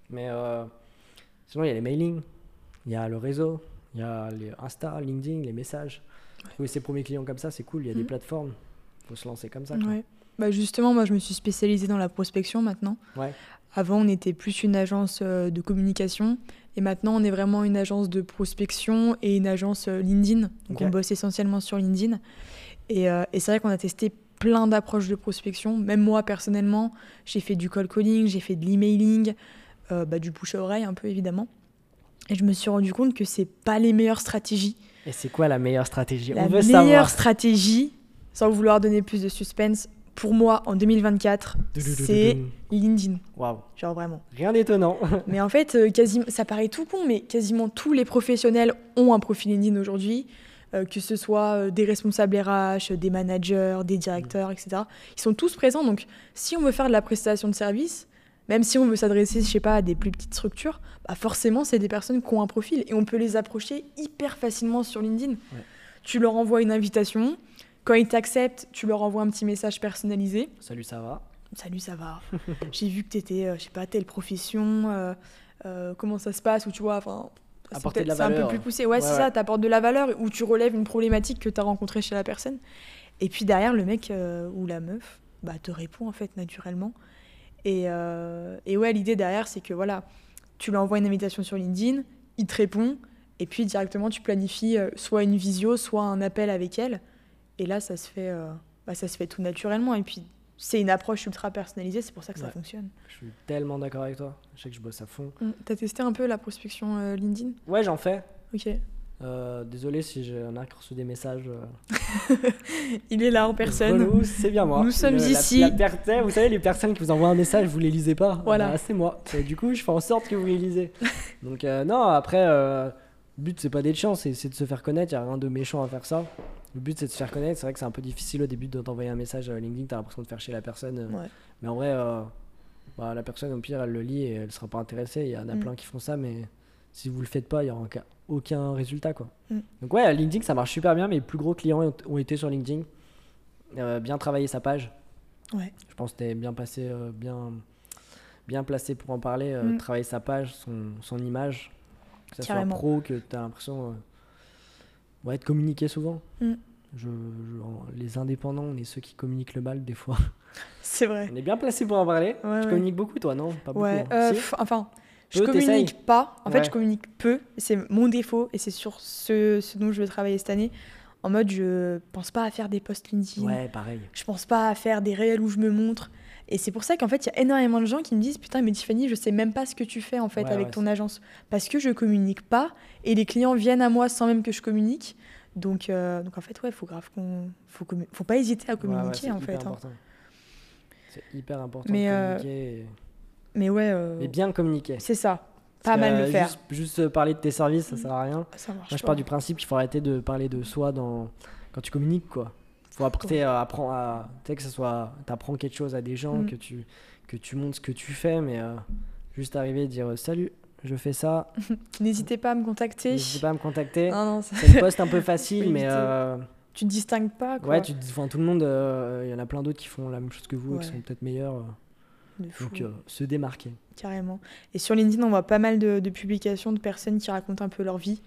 mais euh, sinon il y a les mailings, il y a le réseau, il y a les Insta, LinkedIn, les messages. Trouver ses premiers clients comme ça, c'est cool. Il y a des Mm. plateformes, faut se lancer comme ça. quoi. Ouais. Bah justement, moi, je me suis spécialisée dans la prospection maintenant. Ouais. Avant, on était plus une agence euh, de communication. Et maintenant, on est vraiment une agence de prospection et une agence euh, LinkedIn. Donc, on bosse essentiellement sur LinkedIn. Et, euh, et c'est vrai qu'on a testé plein d'approches de prospection. Même moi, personnellement, j'ai fait du call calling, j'ai fait de l'emailing, euh, bah, du push à oreille un peu, évidemment. Et je me suis rendu compte que c'est pas les meilleures stratégies. Et c'est quoi la meilleure stratégie? La On veut meilleure savoir. stratégie, sans vouloir donner plus de suspense, pour moi, en 2024, c'est LinkedIn. Waouh, Genre vraiment. rien d'étonnant. Mais en fait, euh, quasiment, ça paraît tout con, mais quasiment tous les professionnels ont un profil LinkedIn aujourd'hui, euh, que ce soit euh, des responsables RH, des managers, des directeurs, etc. Ils sont tous présents. Donc, si on veut faire de la prestation de service, même si on veut s'adresser, je sais pas, à des plus petites structures, bah forcément, c'est des personnes qui ont un profil et on peut les approcher hyper facilement sur LinkedIn. Tu leur envoies une invitation. Quand ils t'acceptent, tu leur envoies un petit message personnalisé. Salut, ça va? Salut, ça va J'ai vu que tu étais, je sais pas, telle profession, euh, euh, comment ça se passe, ou tu vois, enfin. c'est un peu plus poussé. Ouais, Ouais, c'est ouais. ça, t'apportes de la valeur, ou tu relèves une problématique que tu as rencontrée chez la personne. Et puis derrière, le mec euh, ou la meuf bah, te répond, en fait, naturellement. Et, euh, et ouais, l'idée derrière, c'est que voilà, tu lui envoies une invitation sur LinkedIn, il te répond, et puis directement, tu planifies euh, soit une visio, soit un appel avec elle. Et là, ça se fait, euh, bah, ça se fait tout naturellement. Et puis, c'est une approche ultra personnalisée, c'est pour ça que ça fonctionne. Je suis tellement d'accord avec toi. Je sais que je bosse à fond. Mm. T'as testé un peu la prospection euh, LinkedIn? Ouais, j'en fais. Ok. Euh, désolé si j'en ai reçu des messages. euh, Il est là en personne. c'est bien moi. Nous sommes la- ici. la per- vous savez, les personnes qui vous envoient un message, vous les lisez pas. Voilà. Bah, c'est moi. Et du coup, je fais en sorte que vous les lisez. Donc, euh, non, après, le but, c'est pas d'être chiant, c'est de se faire connaître. Il n'y a rien de méchant à faire ça. Le but, c'est de se faire connaître. C'est vrai que c'est un peu difficile au début de t'envoyer un message à LinkedIn. T'as l'impression de faire chier la personne. euh, Ouais. Mais en vrai, euh, bah, la personne, au pire, elle le lit et elle sera pas intéressée. Il y en a Mm. plein qui font ça, mais si vous le faites pas, il y aura aucun, résultat. Quoi. Mm. Donc, ouais, LinkedIn, ça marche super bien. Mes plus gros clients ont, été sur LinkedIn. Euh, bien travailler sa page. Ouais. Je pense que t'es bien passé, euh, bien, bien placé pour en parler. Mm. Travailler sa page, son, son image. Que ça Carrément. soit pro, que tu as l'impression euh, ouais, de communiquer souvent. Mm. Je, je- les indépendants, on est ceux qui communiquent le mal des fois. C'est vrai. On est bien placé pour en parler. Ouais, tu ouais. communiques beaucoup, toi, non? Pas beaucoup. Hein. euh, Si? pff, enfin, je communique pas. En fait, je communique peu. C'est mon défaut et c'est sur ce, ce dont je vais travailler cette année. En mode, je pense pas à faire des posts LinkedIn. Ouais, pareil. Je pense pas à faire des réels où je me montre. Et c'est pour ça qu'en fait, il y a énormément de gens qui me disent Putain, mais Tiffany, je sais même pas ce que tu fais en fait Ouais, avec ouais, ton agence. Parce que je communique pas et les clients viennent à moi sans même que je communique. Donc, euh, donc en fait, ouais, faut grave qu'on. Faut, pas hésiter à communiquer en hyper fait. hein. important. C'est hyper important Mais, de euh, communiquer. et- Mais ouais, euh, Et bien communiquer. c'est ça. Parce Pas mal le faire. Juste, juste, euh, parler de tes services, ça sert à rien. Ça marche Moi, je pas. pars du principe qu'il faut arrêter de parler de soi dans... quand tu communiques, quoi. Faut apprendre, Ouais. apprendre à... Tu sais, que ce soit... T'apprends quelque chose à des gens, Mm. que, tu... que tu montres ce que tu fais, mais euh, juste arriver et dire euh, Salut, je fais ça, N'hésitez pas à me contacter. n'hésitez pas à me contacter. Ça- C'est une poste un peu facile, mais... euh, tu te distingues pas quoi. Ouais, tu... enfin, tout le monde, euh, il y en a plein d'autres qui font la même chose que vous et qui sont peut-être meilleurs. euh, fou. donc, euh, se démarquer. Carrément. Et sur LinkedIn, on voit pas mal de, de publications de personnes qui racontent un peu leur vie.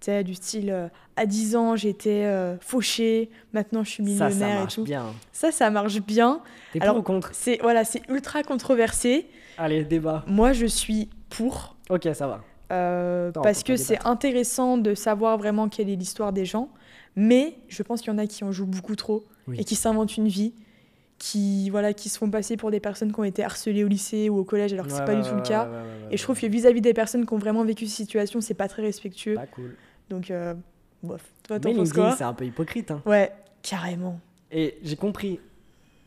Sais, du style euh, à 10 ans, j'étais euh, fauchée, maintenant je suis Ça, millionnaire ça et marche tout. bien. Ça, ça marche bien. T'es Alors- pour ou contre? C'est voilà, c'est ultra controversé. Allez, débat. Moi, je suis pour Ok, ça va. euh, Non, parce que pas c'est intéressant de savoir vraiment quelle est l'histoire des gens. Mais je pense qu'il y en a qui en jouent beaucoup trop Oui. et qui s'inventent une vie, qui voilà, qui se font passer pour des personnes qui ont été harcelées au lycée ou au collège, alors que c'est Ouais, pas ouais, du tout le cas. Et je trouve que vis-à-vis des personnes qui ont vraiment vécu cette situation, c'est pas très respectueux. Pas cool. Donc, euh, bof. Toi, Mais t'en penses LinkedIn, quoi c'est un peu hypocrite. hein. Ouais, carrément. Et j'ai compris,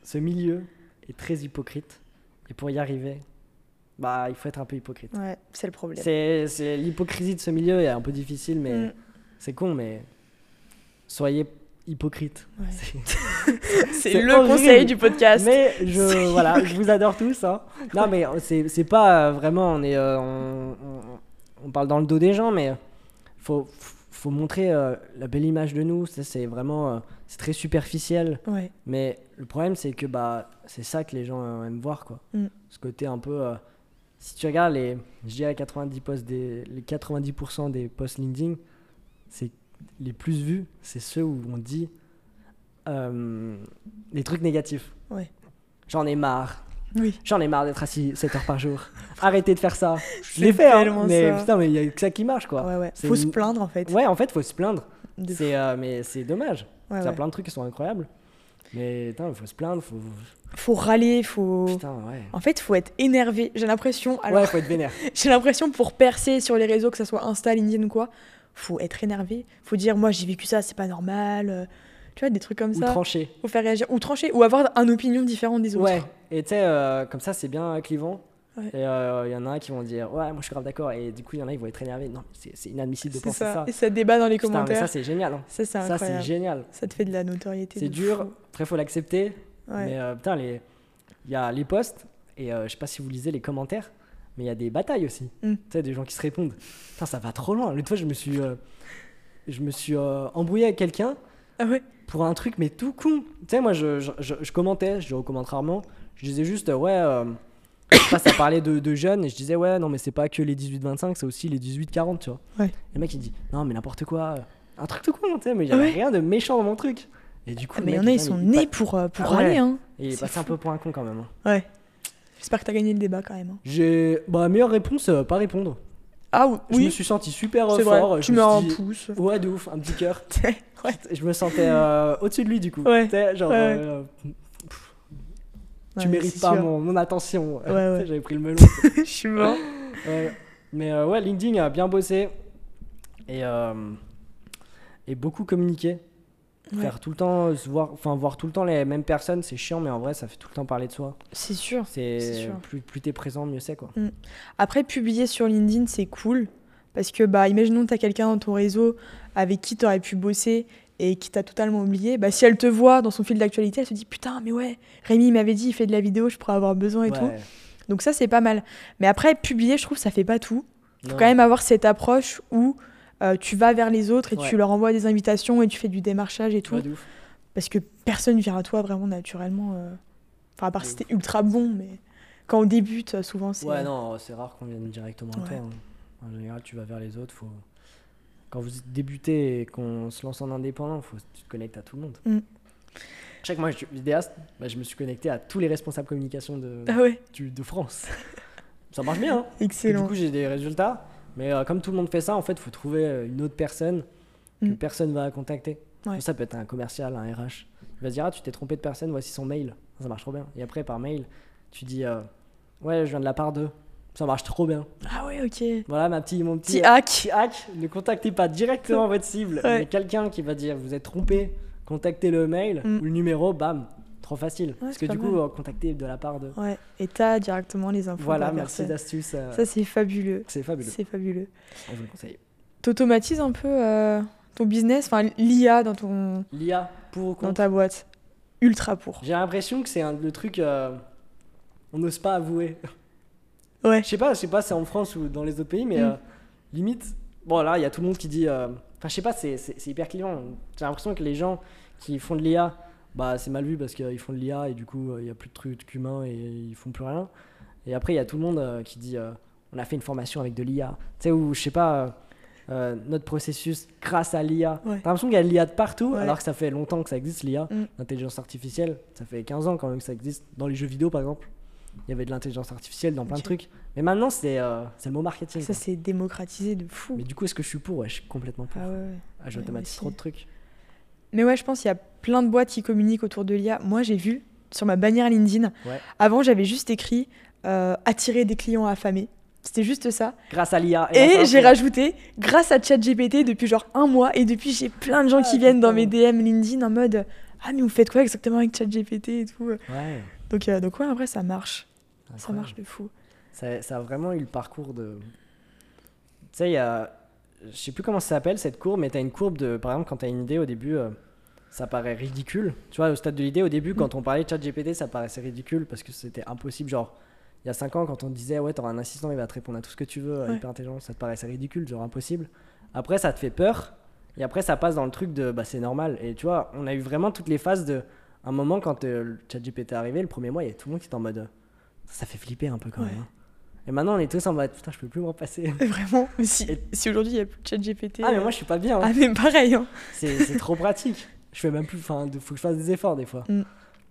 ce milieu est très hypocrite. Et pour y arriver, bah, il faut être un peu hypocrite. Ouais, c'est le problème. C'est, c'est- l'hypocrisie de ce milieu est un peu difficile, mais Mm. c'est con, mais soyez hypocrite. Ouais. C'est- C'est c'est le horrible. conseil du podcast. Mais C'est je, voilà, je vous adore tous. hein. Non, mais c'est, c'est pas vraiment, on, est, euh, on, on- on parle dans le dos des gens, mais faut, faut montrer euh, la belle image de nous. Ça, c'est vraiment, euh, c'est très superficiel. Ouais, Mais le problème, c'est que bah, c'est ça que les gens euh, aiment voir, quoi. Mm. Ce côté un peu. si tu regardes les, je dirais 90 posts des, les 90% des posts LinkedIn, c'est les plus vus, c'est ceux où on dit des trucs négatifs. Ouais. J'en ai marre. Oui. J'en ai marre d'être assis 7 heures par jour. Arrêtez de faire ça. Je l'ai fait, hein, mais ça. putain, mais il y a que ça qui marche, quoi. Ouais, Faut se plaindre en fait. Ouais, en fait, faut se plaindre. C'est, euh, mais c'est dommage. Ouais, Il y a plein de trucs qui sont incroyables. Mais putain, il faut se plaindre, faut. Faut râler, faut. Putain, ouais. En fait, faut être énervé. J'ai l'impression. Alors, Ouais, faut être vénère. j'ai l'impression pour percer sur les réseaux, que ça soit Insta, LinkedIn ou quoi, faut être énervé. Faut dire, moi j'ai vécu ça, c'est pas normal. euh, Tu vois, des trucs comme Ou ça. trancher. Faut faire réagir. Ou trancher. Ou avoir une opinion différente des autres. Ouais. Et tu sais, euh, comme ça, c'est bien clivant. Ouais. Et il y en a un qui vont dire, ouais, moi je suis grave d'accord. Et du coup, il y en a, ils vont être énervés. Non, c'est inadmissible de penser ça. ça. Et ça débat dans les Putain, mais commentaires. ça, c'est génial. hein. Ça, c'est génial. Ça te fait de la notoriété. C'est dur. fou. Après, faut l'accepter. Ouais. Mais euh, putain, les... il y a les posts. Et euh, je sais pas si vous lisez les commentaires. Mais il y a des batailles aussi. Mm. Tu sais, des gens qui se répondent. Putain, ça va trop loin. L'autre fois, je me suis, euh, je me suis euh, embrouillé avec quelqu'un. Ah ouais pour un truc mais tout con. Tu sais, moi je, je, je- je commentais, je recommande rarement. Je disais juste, euh, ouais, euh, ça parlait de, de jeunes et je disais, ouais, non, mais c'est pas que les 18-25, c'est aussi les 18-40, tu vois. Ouais. Et le mec il dit, non, mais n'importe quoi. Un truc tout con, tu sais, mais il y avait Ouais. rien de méchant dans mon truc. Et du coup, Ah, Mais il y en a, il ils sont nés pour, euh, pour Ah râler. Hein. Et il est passé un peu pour un con quand même. hein. Ouais. J'espère que t'as gagné le débat quand même. hein. J'ai. Bah, meilleure réponse, euh, pas répondre. Ah oui, Je me suis senti super euh, c'est vrai. fort. je tu me mets un dit, pouce. Ouais, de ouf, un petit cœur. ouais. Je me sentais euh, au-dessus de lui du coup. Ouais. Genre. Ouais. euh, tu mérites pas mon, mon attention. J'avais pris le melon. Je suis mort. Mais euh, ouais, LinkedIn a bien bossé et, euh, et beaucoup communiqué. Ouais. Faire tout le temps, euh, se voir, enfin voir tout le temps les mêmes personnes, c'est chiant, mais en vrai, ça fait tout le temps parler de soi. C'est sûr. C'est plus, plus t'es présent, mieux c'est quoi. Après, publier sur LinkedIn, c'est cool. Parce que, bah, imaginons que tu as quelqu'un dans ton réseau avec qui tu aurais pu bosser et qui t'a totalement oublié. Bah, si elle te voit dans son fil d'actualité, elle se dit Putain, mais ouais, Rémi m'avait dit, il fait de la vidéo, je pourrais avoir besoin et tout. Donc, ça, c'est pas mal. Mais après, publier, je trouve, ça fait pas tout. Il faut Non. quand même avoir cette approche où euh, tu vas vers les autres et Ouais. tu leur envoies des invitations et tu fais du démarchage et tout. Ouais. Parce que personne vient à toi vraiment naturellement. euh. Enfin, à part si t'es ultra bon, mais quand on débute, euh, souvent, c'est. Ouais, non, c'est rare qu'on vienne directement à toi. Hein. En général, tu vas vers les autres. Faut... Quand vous débutez et qu'on se lance en indépendant, faut tu te connectes à tout le monde. Mm. Chaque mois, je suis vidéaste, bah, je me suis connecté à tous les responsables communication de, Ah ouais, du- de France. ça marche bien. Hein. Et excellent. du coup, j'ai des résultats. Mais euh, comme tout le monde fait ça, en fait, il faut trouver euh, une autre personne que Mm. personne va contacter. Ouais. Ça peut être un commercial, un RH. Il va se dire Ah, tu t'es trompé de personne, voici son mail. Ça marche trop bien. Et après, par mail, tu dis euh, Ouais, je viens de la part de. Ça marche trop bien. Ah ouais, ok. Voilà, ma petite, mon petit, Petit hack. petit hack. Ne contactez pas directement votre cible, Ouais. mais quelqu'un qui va dire Vous êtes trompé, contactez le mail Mm. ou le numéro, bam, trop facile. Parce que du pas coup, mal. euh, contactez de la part de. Ouais. Et t'as directement les infos. Voilà, de merci d'astuce. euh, Ça, c'est fabuleux. c'est fabuleux. C'est fabuleux. Je vous le conseille. T'automatises un peu euh, ton business, enfin l'IA dans, ton, L'IA pour ou dans ta boîte. Ultra pour. J'ai l'impression que c'est le truc. euh, on n'ose pas avouer. Ouais. Je sais pas, je sais pas, c'est en France ou dans les autres pays, mais Mm. euh, limite. Bon, là, il y a tout le monde qui dit. euh, Enfin, je sais pas, c'est hyper clivant. J'ai l'impression que les gens qui font de l'IA, bah, c'est mal vu parce qu'ils font de l'IA et du coup, euh, il y a plus de trucs humains et ils font plus rien. Et après, il y a tout le monde qui dit on a fait une formation avec de l'IA. Tu sais, ou je sais pas. euh, notre processus grâce à l'IA. Ouais. T'as l'impression qu'il y a de l'IA de partout, Ouais. alors que ça fait longtemps que ça existe l'IA, Mm. l'intelligence artificielle. Ça fait 15 ans quand même que ça existe. Dans les jeux vidéo, par exemple, il y avait de l'intelligence artificielle dans plein de trucs. Mais maintenant, c'est euh, le mot marketing. Ça, c'est démocratisé de fou. Mais du coup, est-ce que je suis pour? Ouais, je suis complètement pour. Ah ouais, ouais. Ah, J'automatise trop de trucs. Mais ouais, je pense qu'il y a plein de boîtes qui communiquent autour de l'IA. Moi, j'ai vu sur ma bannière LinkedIn, Ouais. avant, j'avais juste écrit euh, attirer des clients affamés. C'était juste ça. Grâce à l'IA. Et à j'ai rajouté grâce à ChatGPT depuis genre un mois. Et depuis, j'ai plein de gens Ah, qui viennent dans mes. DM LinkedIn en mode Ah, mais vous faites quoi exactement avec ChatGPT et tout? Ouais. Donc, euh, donc ouais, en vrai, ça marche. Ça marche de fou. Ça, ça a vraiment eu le parcours de. Tu sais, il y a. Je sais plus comment ça s'appelle cette courbe, mais tu as une courbe de. Par exemple, quand tu as une idée au début, euh, ça paraît ridicule. Tu vois, au stade de l'idée, au début, quand on parlait de ChatGPT, ça paraissait ridicule parce que c'était impossible. Genre, il y a 5 ans, quand on disait, ouais, t'auras un assistant, il va te répondre à tout ce que tu veux, euh, Ouais. hyper intelligent, ça te paraissait ridicule, genre impossible. Après, ça te fait peur. Et après, ça passe dans le truc de, bah, c'est normal. Et tu vois, on a eu vraiment toutes les phases de. Un moment, quand euh, le ChatGPT est arrivé, le premier mois, il y a tout le monde qui était en mode. euh, ça fait flipper un peu quand Ouais. même. hein. Et maintenant, on est tous en mode putain, je peux plus m'en passer. Vraiment. Mais si, Et- si aujourd'hui, il n'y a plus de ChatGPT. Ah, mais moi, je suis pas bien. hein. Ah, mais pareil. hein. C'est trop pratique. Je fais même plus. Enfin, il faut que je fasse des efforts des fois. Mm.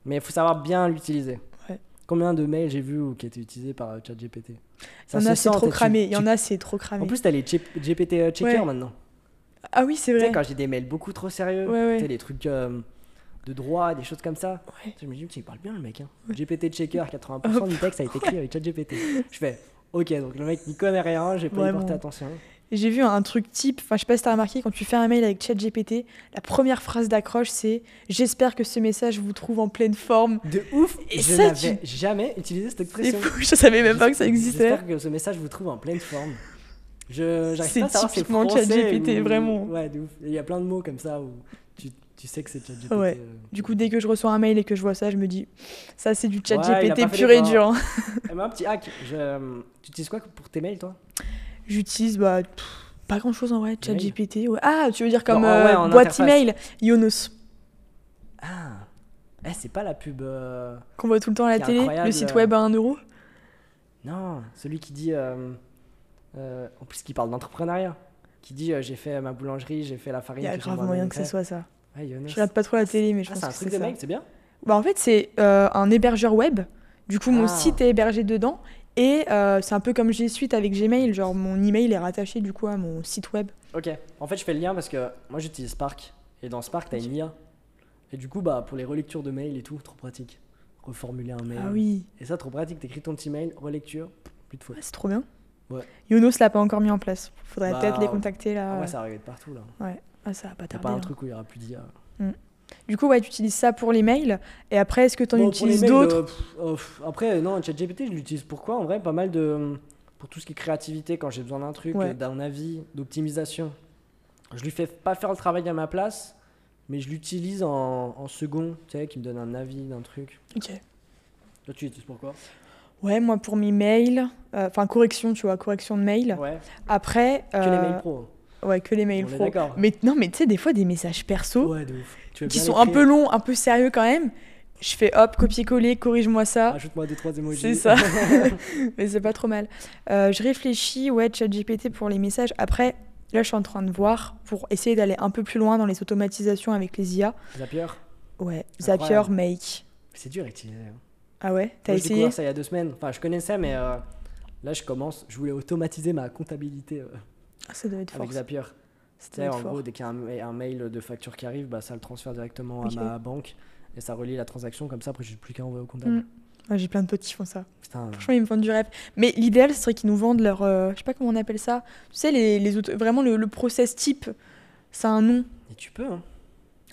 Mais il faut savoir bien l'utiliser. Ouais. Combien de mails j'ai vu ou qui étaient utilisés par euh, ChatGPT? Il y en a, c'est trop cramé. Il y en a, c'est trop cramé. En plus, t'as les GPT euh, checkers Ouais. maintenant. ah oui, c'est Tu sais, vrai. quand j'ai des mails beaucoup trop sérieux, Ouais, ouais. tu sais, les trucs euh, de droit, des choses comme ça. Ouais. Je me dis, il parle bien le mec. Hein. GPT checker, 80% du texte a été écrit avec ChatGPT. Je fais, ok, donc le mec n'y connaît rien, j'ai pas porté attention. J'ai vu un truc type, enfin je sais pas si t'as remarqué, quand tu fais un mail avec ChatGPT, la première phrase d'accroche c'est J'espère que ce message vous trouve en pleine forme. De ouf Et Je ça, n'avais jamais utilisé cette expression. fou, je savais même pas que ça existait. J'espère que ce message vous trouve en pleine forme. Je j'arrive C'est pas à savoir si c'est typiquement ChatGPT, vraiment. Ouais, de ouf. Il y a plein de mots comme ça où tu, sais que c'est ChatGPT. Ouais. euh. Du coup, dès que je reçois un mail et que je vois ça, je me dis Ça c'est du ChatGPT fait pur et dur. hein. Eh ben, un petit hack. Je... Tu utilises quoi pour tes mails, toi? J'utilise bah, pff, pas grand chose en vrai, ChatGPT. ouais. Ah, tu veux dire comme Non, ouais, euh, en boîte interface. email Yonos, Ah Eh, c'est pas la pub. euh, qu'on voit tout le temps à la télé, le site euh, web à 1 euro. Non, celui qui dit. euh, euh, En plus, qui parle d'entrepreneuriat. Qui dit euh, j'ai fait ma boulangerie, j'ai fait la farine. Il y a grave moyen que ce soit ça. Ouais, Yonos. Je regarde pas trop la télé, mais je Ah, pense c'est un que truc c'est de mec, c'est bien Bah, en fait, c'est euh, un hébergeur web. Du coup, mon Ah. site est hébergé dedans. Et euh, c'est un peu comme G Suite avec Gmail. Genre, mon email est rattaché du coup à mon site web. Ok, en fait je fais le lien parce que moi j'utilise Spark et dans Spark t'as une IA et du coup bah pour les relectures de mails et tout trop pratique. Reformuler un mail. Ah oui, Et ça trop pratique, t'écris ton petit mail, relecture, plus de fautes. Ah, c'est trop bien. Ouais. Yonos l'a pas encore mis en place. Faudrait Bah, peut-être les contacter là. Ah ouais ça arrive de partout là. Ah, ça va pas tarder. pas un hein. truc où il y aura plus d'IA. Du coup, ouais, tu utilises ça pour les mails. Et après, est-ce que tu en Bon, utilises d'autres euh, euh, pff, Après non, ChatGPT je l'utilise pourquoi En vrai pas mal de... Pour tout ce qui est créativité quand j'ai besoin d'un truc, Ouais. euh, d'un avis, d'optimisation. Je lui fais pas faire le travail à ma place, mais je l'utilise en, en second, tu sais, qui me donne un avis d'un truc. Ok. Toi tu l'utilises pourquoi Ouais, moi pour mes mails, euh, enfin correction, tu vois, correction de mails. Ouais, Après. que les euh, mails pro. Ouais, que les mails pro. Mais non, mais tu sais, des fois, des messages perso Ouais, de ouf. Tu veux qui sont un peu longs, un peu sérieux quand même. Je fais hop, copier-coller, corrige-moi ça. Ajoute-moi deux, trois emojis. C'est ça. mais c'est pas trop mal. Euh, je réfléchis, ouais, ChatGPT pour les messages. Après, là, je suis en train de voir pour essayer d'aller un peu plus loin dans les automatisations avec les IA. Zapier. Ouais, Zapier. Make. C'est dur à utiliser. hein. Ah ouais, t'as Moi, j'ai essayé? découvert ça il y a deux semaines. Enfin, je connaissais, mais euh, là, je commence. Je voulais automatiser ma comptabilité euh, Ça doit être fort. avec Zapier. Être en fort. gros, dès qu'il y a un, un mail de facture qui arrive, bah, ça le transfère directement à ma banque. et ça relie la transaction comme ça. Après, j'ai plus qu'à envoyer au comptable. Mm. Ouais, J'ai plein de potes qui font ça. Putain, Franchement, ils me vendent du rêve. Mais l'idéal, ce serait qu'ils nous vendent leur. euh, je sais pas comment on appelle ça. Tu sais, les, les autres, vraiment le, le process type. Ça a un nom. et tu peux, hein.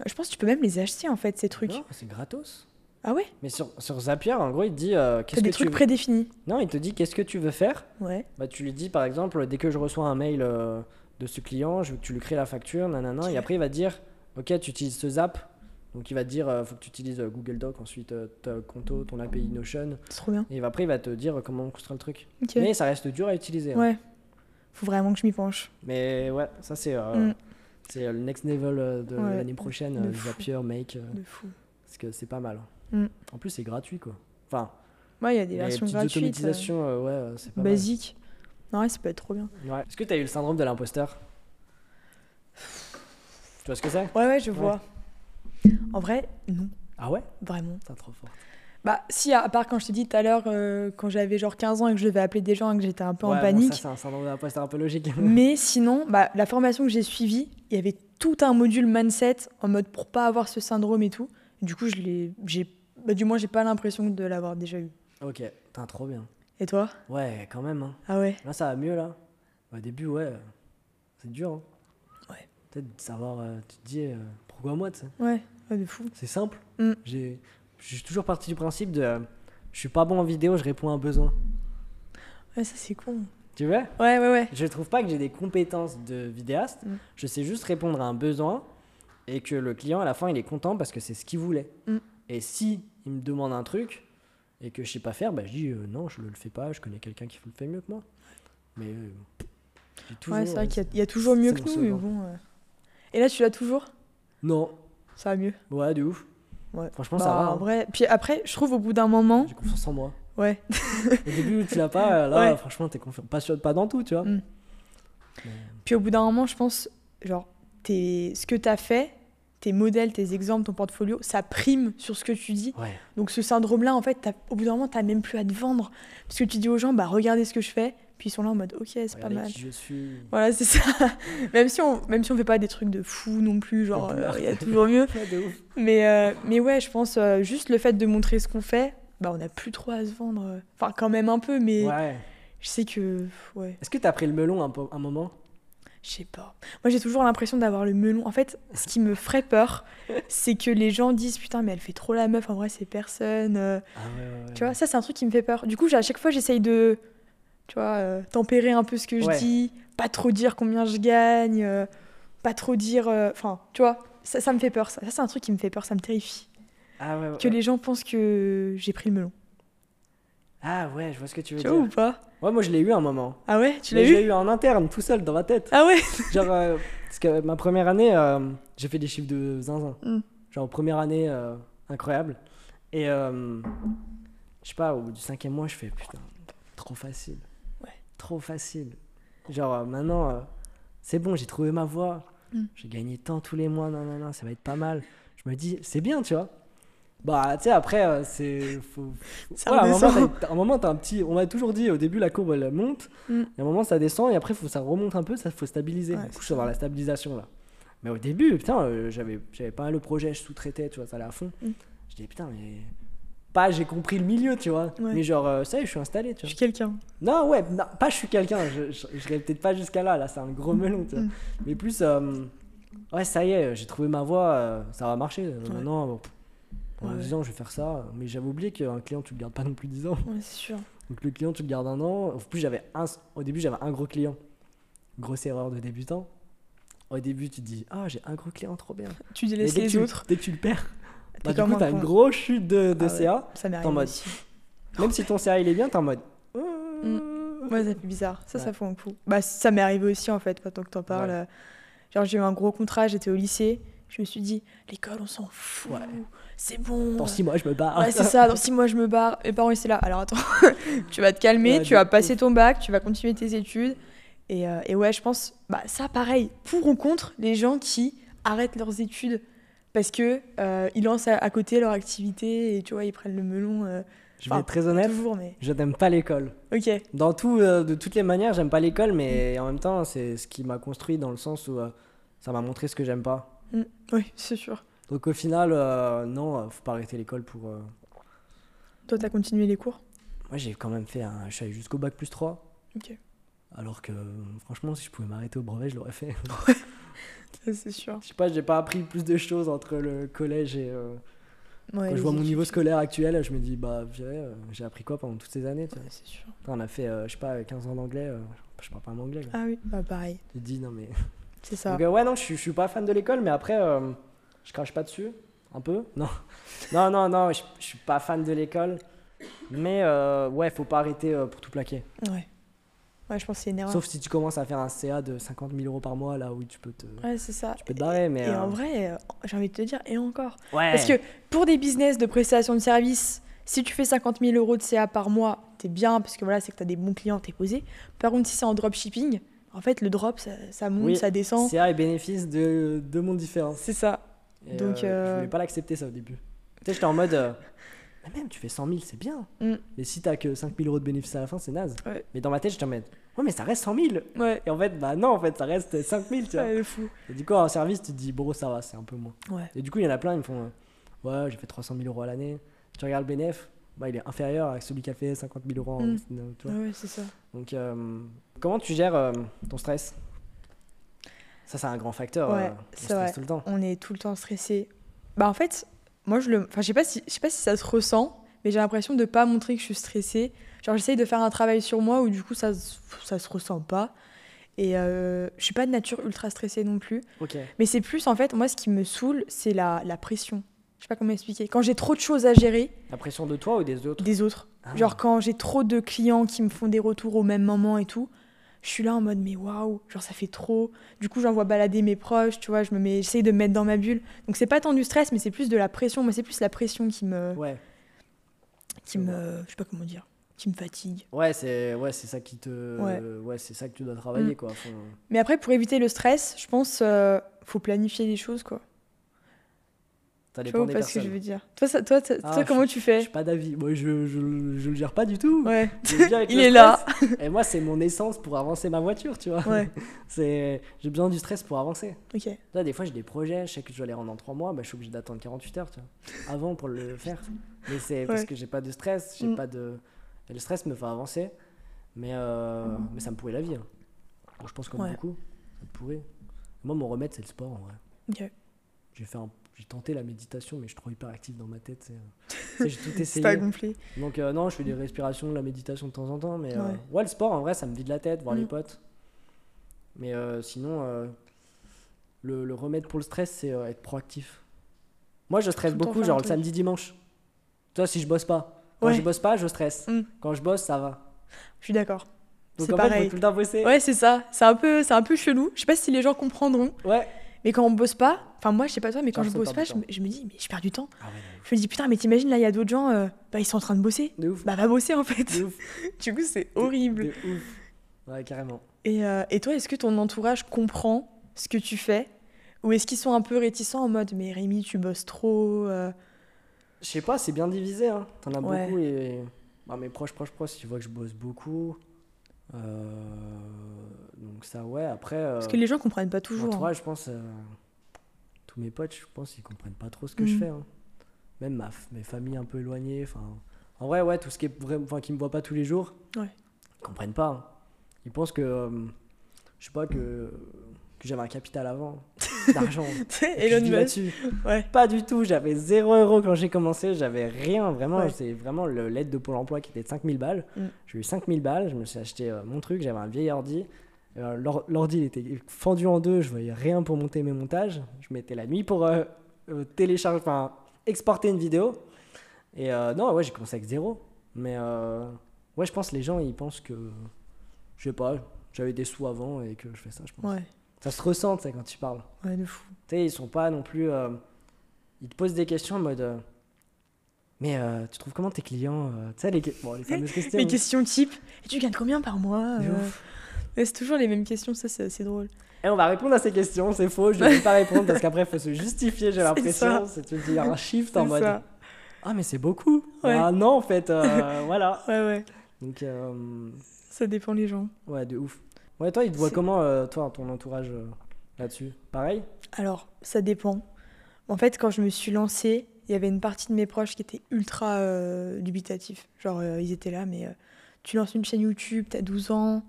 Je pense que tu peux même les acheter, en fait, ces trucs. C'est gratos. Ah ouais? Mais sur, sur Zapier, en gros, il te dit euh, qu'est-ce des que tu trucs veux- prédéfinis. Non, il te dit qu'est-ce que tu veux faire? Ouais. Bah, tu lui dis par exemple, dès que je reçois un mail euh, de ce client, je veux que tu lui crées la facture, nanana, Ok. et après il va te dire, ok, tu utilises ce Zap. Donc il va te dire, euh, faut que tu utilises euh, Google Doc, ensuite euh, ton Conto, ton API Notion, C'est trop bien. et après il va te dire comment construire le truc. Ok. Mais ça reste dur à utiliser. hein. Ouais. Faut vraiment que je m'y penche. Mais ouais, ça c'est Mm. c'est le next level de Ouais, l'année prochaine. Zapier, Make, De fou. parce que c'est pas mal. Mm. En plus c'est gratuit quoi. Enfin, Ouais, il y a des versions gratuites. euh, euh, ouais, euh, c'est pas mal. basiques. Non, ouais, ça peut être trop bien. Ouais. Est-ce que tu as eu le syndrome de l'imposteur? Tu vois ce que c'est? Ouais, ouais, je vois. En vrai, non. Ah ouais? Vraiment. T'es trop fort. Bah, si, à part quand je t'ai dit tout à l'heure, euh, quand j'avais genre 15 ans et que je devais appeler des gens et que j'étais un peu Ouais, en bon, panique. ça, c'est un syndrome de l'imposteur un peu logique. Mais sinon, bah, la formation que j'ai suivie, il y avait tout un module mindset en mode pour pas avoir ce syndrome et tout. Du coup, je l'ai, j'ai, bah, du moins, j'ai pas l'impression de l'avoir déjà eu. ok, t'es trop bien. Et toi? Ouais, quand même. Hein. Ah ouais? Là, ça va mieux, là. Au début, ouais, euh, c'est dur. Hein. Ouais. Peut-être de savoir, euh, tu te dis, euh, pourquoi moi, tu sais. Ouais, ouais, de fou. C'est simple. Mm. J'ai, je suis toujours parti du principe de, euh, je suis pas bon en vidéo, je réponds à un besoin. Ouais, ça c'est con. Tu vois? Ouais, ouais, ouais. Je trouve pas que j'ai des compétences de vidéaste. Mm. Je sais juste répondre à un besoin et que le client, à la fin, il est content parce que c'est ce qu'il voulait. Mm. Et si il me demande un truc et que je sais pas faire, bah, je dis euh, non, je le fais pas, je connais quelqu'un qui le fait mieux que moi. Mais euh, toujours, ouais, c'est vrai euh, qu'il y y, a toujours mieux que nous, mais bon. euh. Et là, tu l'as toujours? Non, Ça va mieux? ouais, de ouf. Ouais. Franchement, Bah, ça va. En hein. vrai. Puis après, je trouve au bout d'un moment. J'ai confiance en moi. Ouais. Au début, tu l'as pas, là, Ouais. franchement, t'es confiant. Pas, pas dans tout, tu vois. Mm. Mais- Puis au bout d'un moment, je pense, genre, tes- ce que tu as fait, tes modèles, tes exemples, ton portfolio, ça prime sur ce que tu dis. Ouais, Donc ce syndrome-là, en fait, t'as- au bout d'un moment, tu même plus à te vendre. Parce que tu dis aux gens, bah regardez ce que je fais. Puis ils sont là en mode, ok, c'est pas mal. qui je suis. Voilà, c'est ça. même, si on, même si on fait pas des trucs de fou non plus, genre, plus. il y a toujours mieux. Mais, euh, mais ouais, je pense euh, juste le fait de montrer ce qu'on fait, bah on n'a plus trop à se vendre. euh. Enfin, quand même un peu, mais Ouais. je sais que. Ouais. Est-ce que t'as pris le melon un, peu- un moment? Je sais pas. Moi, j'ai toujours l'impression d'avoir le melon. En fait, ce qui me ferait peur, c'est que les gens disent Putain, mais elle fait trop la meuf, en vrai, c'est personne. euh. Ah ouais, ouais, ouais. Tu vois, ça, c'est un truc qui me fait peur. Du coup, à chaque fois, j'essaye de. Tu vois, euh, tempérer un peu ce que je dis, pas trop dire combien je gagne, euh, pas trop dire. Enfin, tu vois, ça, ça me fait peur. Ça, Ça, c'est un truc qui me fait peur, ça me terrifie. Ah. Que les gens pensent que j'ai pris le melon. Ah ouais, je vois ce que tu veux Tu vois ou dire. pas? Ouais, moi je l'ai eu un moment. Ah ouais Tu l'as je l'ai eu eu en interne, tout seul, dans ma tête. Ah ouais? Genre, euh, parce que ma première année, euh, j'ai fait des chiffres de zinzin. Mm. Genre, première année, euh, incroyable. Et je sais pas, au bout du cinquième mois, je fais putain, trop facile. Ouais. Trop facile. Genre, maintenant, c'est bon, j'ai trouvé ma voie. Mm. J'ai gagné tant tous les mois, non, non, non, ça va être pas mal. Je me dis, c'est bien, tu vois. Bah, tu sais, après, euh, c'est. Faut... C'est Ouais, à un moment, t'as- à un moment, t'as un petit. On m'a toujours dit, au début, la courbe, elle monte. Mm. Et à un moment, ça descend. Et après, faut, ça remonte un peu. Ça faut stabiliser. Ouais, du coup, je dans la stabilisation, là. Mais au début, putain, euh, j'avais j'avais pas mal le projet. Je sous-traitais, tu vois, ça allait à fond. Mm. Je dis, putain, mais. Pas, j'ai compris le milieu, tu vois. Ouais. Mais genre, euh, ça y est, je suis installé, tu Je vois. suis quelqu'un. Non, ouais, non, pas je suis quelqu'un. Je, je, je peut-être pas jusqu'à là. Là, c'est un gros melon, tu vois. Mm. Mais plus. euh, ouais, ça y est, j'ai trouvé ma voie. ça va marcher. Maintenant, bon, pendant Ouais, 10 ans, je vais faire ça. Mais j'avais oublié qu'un client, tu le gardes pas non plus 10 ans. Ouais, c'est sûr. Donc le client, tu le gardes un an. En plus, j'avais un, au début, j'avais un gros client. Grosse erreur de débutant. Au début, tu te dis, ah, j'ai un gros client, trop bien. Tu dès que les tu, autres. dès que tu le perds, bah, du coup, t'as une grosse chute de, de Ah ouais. CA. Ça m'est en arrivé mode-. Même si ton CA il est bien, t'es en mode. Ouais, ça fait bizarre. Ça, ça Ouais. fait un coup. Bah, ça m'est arrivé aussi, en fait, maintenant que t'en parles. Ouais. Genre, j'ai eu un gros contrat, j'étais au lycée. Je me suis dit, l'école, on s'en fout. C'est bon. Dans 6 mois, je me barre. Ouais, c'est ça. Dans six mois, je me barre. Mes parents, ils étaient là. Alors, attends, tu vas te calmer, Ouais, tu vas passer ton bac, tu vas continuer tes études. Et, euh, et ouais, je pense, bah, ça, pareil, pour ou contre les gens qui arrêtent leurs études parce que euh, ils lancent à, à côté leur activité et tu vois, ils prennent le melon. euh, Je vais être très honnête, toujours, mais. je n'aime pas l'école. Ok. Dans tout, euh, de toutes les manières, j'aime pas l'école, mais Mm. en même temps, c'est ce qui m'a construit dans le sens où ça m'a montré ce que j'aime pas. Oui, c'est sûr. Donc au final, euh, non, euh, faut pas arrêter l'école pour. euh, Toi, t'as continué les cours? Moi, j'ai quand même fait un. Je suis allé jusqu'au bac plus 3. Ok. Alors que, franchement, si je pouvais m'arrêter au brevet, je l'aurais fait. Ça, c'est sûr. Je sais pas, j'ai pas appris plus de choses entre le collège et. euh, Ouais, quand je vois mon niveau scolaire actuel, je me dis, bah, purée, euh, j'ai appris quoi pendant toutes ces années tu vois. Ouais, c'est sûr. On a fait, euh, je sais pas, 15 ans d'anglais, euh, je parle pas un anglais. Quoi. Ah oui, bah pareil. Tu te dis, non mais. C'est ça. Donc, euh, ouais, non, je suis, je suis pas fan de l'école, mais après, euh, je crache pas dessus. Un peu Non. Non, non, non, je, je suis pas fan de l'école. Mais euh, ouais, faut pas arrêter euh, pour tout plaquer. Ouais. Ouais, je pense que c'est une erreur. Sauf si tu commences à faire un CA de 50 000 euros par mois, là où tu peux te, Ouais, c'est ça. tu peux te barrer. Mais, Et euh, en vrai, euh, j'ai envie de te dire, et encore. ouais. Parce que pour des business de prestation de service, si tu fais 50 000 euros de CA par mois, t'es bien, parce que voilà, c'est que t'as des bons clients, t'es posé. Par contre, si c'est en dropshipping, en fait, le drop, ça, ça monte, Oui, ça descend. CA et bénéfices de deux mondes différents. C'est ça. Et, Donc, euh, euh, je voulais pas l'accepter ça au début. Tu sais, j'étais en mode. euh, Mais même, tu fais 100 000, c'est bien. Mm. Mais si t'as que 5 000 euros de bénéfices à la fin, c'est naze. Ouais. Mais dans ma tête, j'étais en mode. Ouais, mais ça reste 100 000. Ouais. Et en fait, bah non, en fait, ça reste 5 000, tu vois. Ouais, fou. Et du coup, en service, tu te dis, bon, ça va, c'est un peu moins. Ouais. Et du coup, il y en a plein, ils me font. euh, ouais, j'ai fait 300 000 euros à l'année. Tu regardes le bénéf, bah, il est inférieur à celui qui a fait 50 000 euros en. Mm. tu vois. Ouais, ouais, c'est ça. Donc, euh, comment tu gères euh, ton stress? Ça, c'est un grand facteur. Ouais, euh, on c'est stresse vrai. tout le temps. On est tout le temps stressé. Bah en fait, moi je le, enfin je sais pas si, je sais pas si ça se ressent, mais j'ai l'impression de pas montrer que je suis stressée. Genre j'essaye de faire un travail sur moi où du coup ça, ça se ressent pas. Et euh, je suis pas de nature ultra stressée non plus. Mais c'est plus en fait, moi ce qui me saoule, c'est la, la pression. Je sais pas comment expliquer. Quand j'ai trop de choses à gérer La pression de toi ou des autres? des autres. Ah. Genre quand j'ai trop de clients qui me font des retours au même moment et tout, je suis là en mode mais waouh, genre ça fait trop. Du coup j'envoie balader mes proches, tu vois, je me mets, j'essaye de me mettre dans ma bulle. Donc c'est pas tant du stress, mais c'est plus de la pression. Moi c'est plus la pression qui me, Ouais. qui me, je sais pas comment dire, qui me fatigue. Ouais, c'est ouais, c'est ça qui te Ouais. ouais, c'est ça que tu dois travailler Mm. quoi. Faut- Mais après pour éviter le stress, je pense euh, faut planifier les choses quoi. Ça dépend des pas ce que je veux dire. Toi, ça, toi, Ah, toi je comment tu Je fais suis pas d'avis. Moi, je, je, je le gère pas du tout. Ouais. Je Il est là. Et moi, c'est mon essence pour avancer ma voiture, tu vois. Ouais. C'est j'ai besoin du stress pour avancer. Ok. Là, des fois, j'ai des projets, je sais que je dois les rendre en 3 mois, bah, je suis obligé d'attendre 48 heures, tu vois, avant pour le faire. Mais c'est parce que j'ai pas de stress, j'ai Mm. pas de. et le stress me fait avancer, mais, euh, mais ça me pourrait la vie. hein. Je pense comme Ouais. beaucoup, ça me pourrait. Moi, mon remède, c'est le sport, en vrai. Ok. J'ai fait un- j'ai tenté la méditation, mais je suis trop hyperactif dans ma tête. j'ai tout C'est essayé. pas gonflé. Donc euh, non, je fais des respirations, de la méditation de temps en temps, mais euh, Ouais. le sport en vrai, ça me vide la tête, voir les Mm. potes. Mais euh, sinon, le, le remède pour le stress, c'est être proactif. Moi, je stresse beaucoup, genre le samedi, dimanche. Toi, si je bosse pas. Quand Ouais. je bosse pas, je stresse. Mm. Quand je bosse, ça va. Je suis d'accord. Donc C'est en fait, pareil. faut tout le temps bosser. Ouais, c'est ça. C'est un peu, c'est un peu chelou. Je sais pas si les gens comprendront. Ouais. Mais quand on bosse pas, enfin moi je sais pas toi, mais quand J'ai je bosse pas, je me, je me dis mais je perds du temps. Ah ouais, Je me dis putain mais t'imagines là il y a d'autres gens, euh, bah ils sont en train de bosser. de ouf. Bah va bosser en fait. De ouf. du coup c'est horrible. De ouf. Ouais, carrément. Et, euh, et toi est-ce que ton entourage comprend ce que tu fais? Ou est-ce qu'ils sont un peu réticents en mode mais Rémi tu bosses trop euh, Je sais pas, c'est bien divisé. Hein. T'en as Ouais. beaucoup et. Bah, mes proches, proches, proches, ils voient que je bosse beaucoup. Euh, Donc ça, ouais. Après. euh, Parce que les gens comprennent pas toujours. hein. entourage, je pense. euh, Tous mes potes, je pense, ils comprennent pas trop ce que je Mhm. fais. hein. Même ma, mes familles un peu éloignées. Enfin, en vrai, ouais, tout ce qui est vraiment. Enfin, qui me voient pas tous les jours. Ouais. Ils comprennent pas. hein. Ils pensent que. euh, je sais pas, que. Que j'avais un capital avant. D'argent. Elon Musk. Ouais. Pas du tout, j'avais 0 euros quand j'ai commencé, j'avais rien, vraiment, Ouais. c'est vraiment l'aide de Pôle emploi qui était de 5000 balles. Mm. J'ai eu 5000 balles, je me suis acheté euh, mon truc, j'avais un vieil ordi. Euh, l'or- L'ordi était fendu en deux, je voyais rien pour monter mes montages. Je mettais la nuit pour euh, télécharger, enfin exporter une vidéo. Et non, ouais, j'ai commencé avec zéro. Mais ouais, je pense que les gens ils pensent que, je sais pas, j'avais des sous avant et que je fais ça, je pense. Ouais. Ça se ressent, quand tu parles. Ouais de fou. Tu sais, ils sont pas non plus. euh, ils te posent des questions en mode. euh, mais euh, tu trouves comment tes clients Tu sais, les, bon, les fameuses questions. Les questions type et tu gagnes combien par mois C'est toujours les mêmes questions, ça c'est assez drôle. Et on va répondre à ces questions, c'est faux, je ne vais pas répondre parce qu'après, il faut se justifier, j'ai l'impression. C'est tu dis un shift en mode. ça. Ah, mais c'est beaucoup. Ouais. Ah non, en fait, voilà. Ouais ouais. Donc, Ça dépend les gens. ouais, de ouf. Ouais, toi, ils te voient comment, euh, toi, ton entourage euh, là-dessus? Pareil? Alors, ça dépend. En fait, quand je me suis lancée, il y avait une partie de mes proches qui était ultra euh, dubitatif. Genre, euh, ils étaient là, mais tu lances une chaîne YouTube, t'as 12 ans.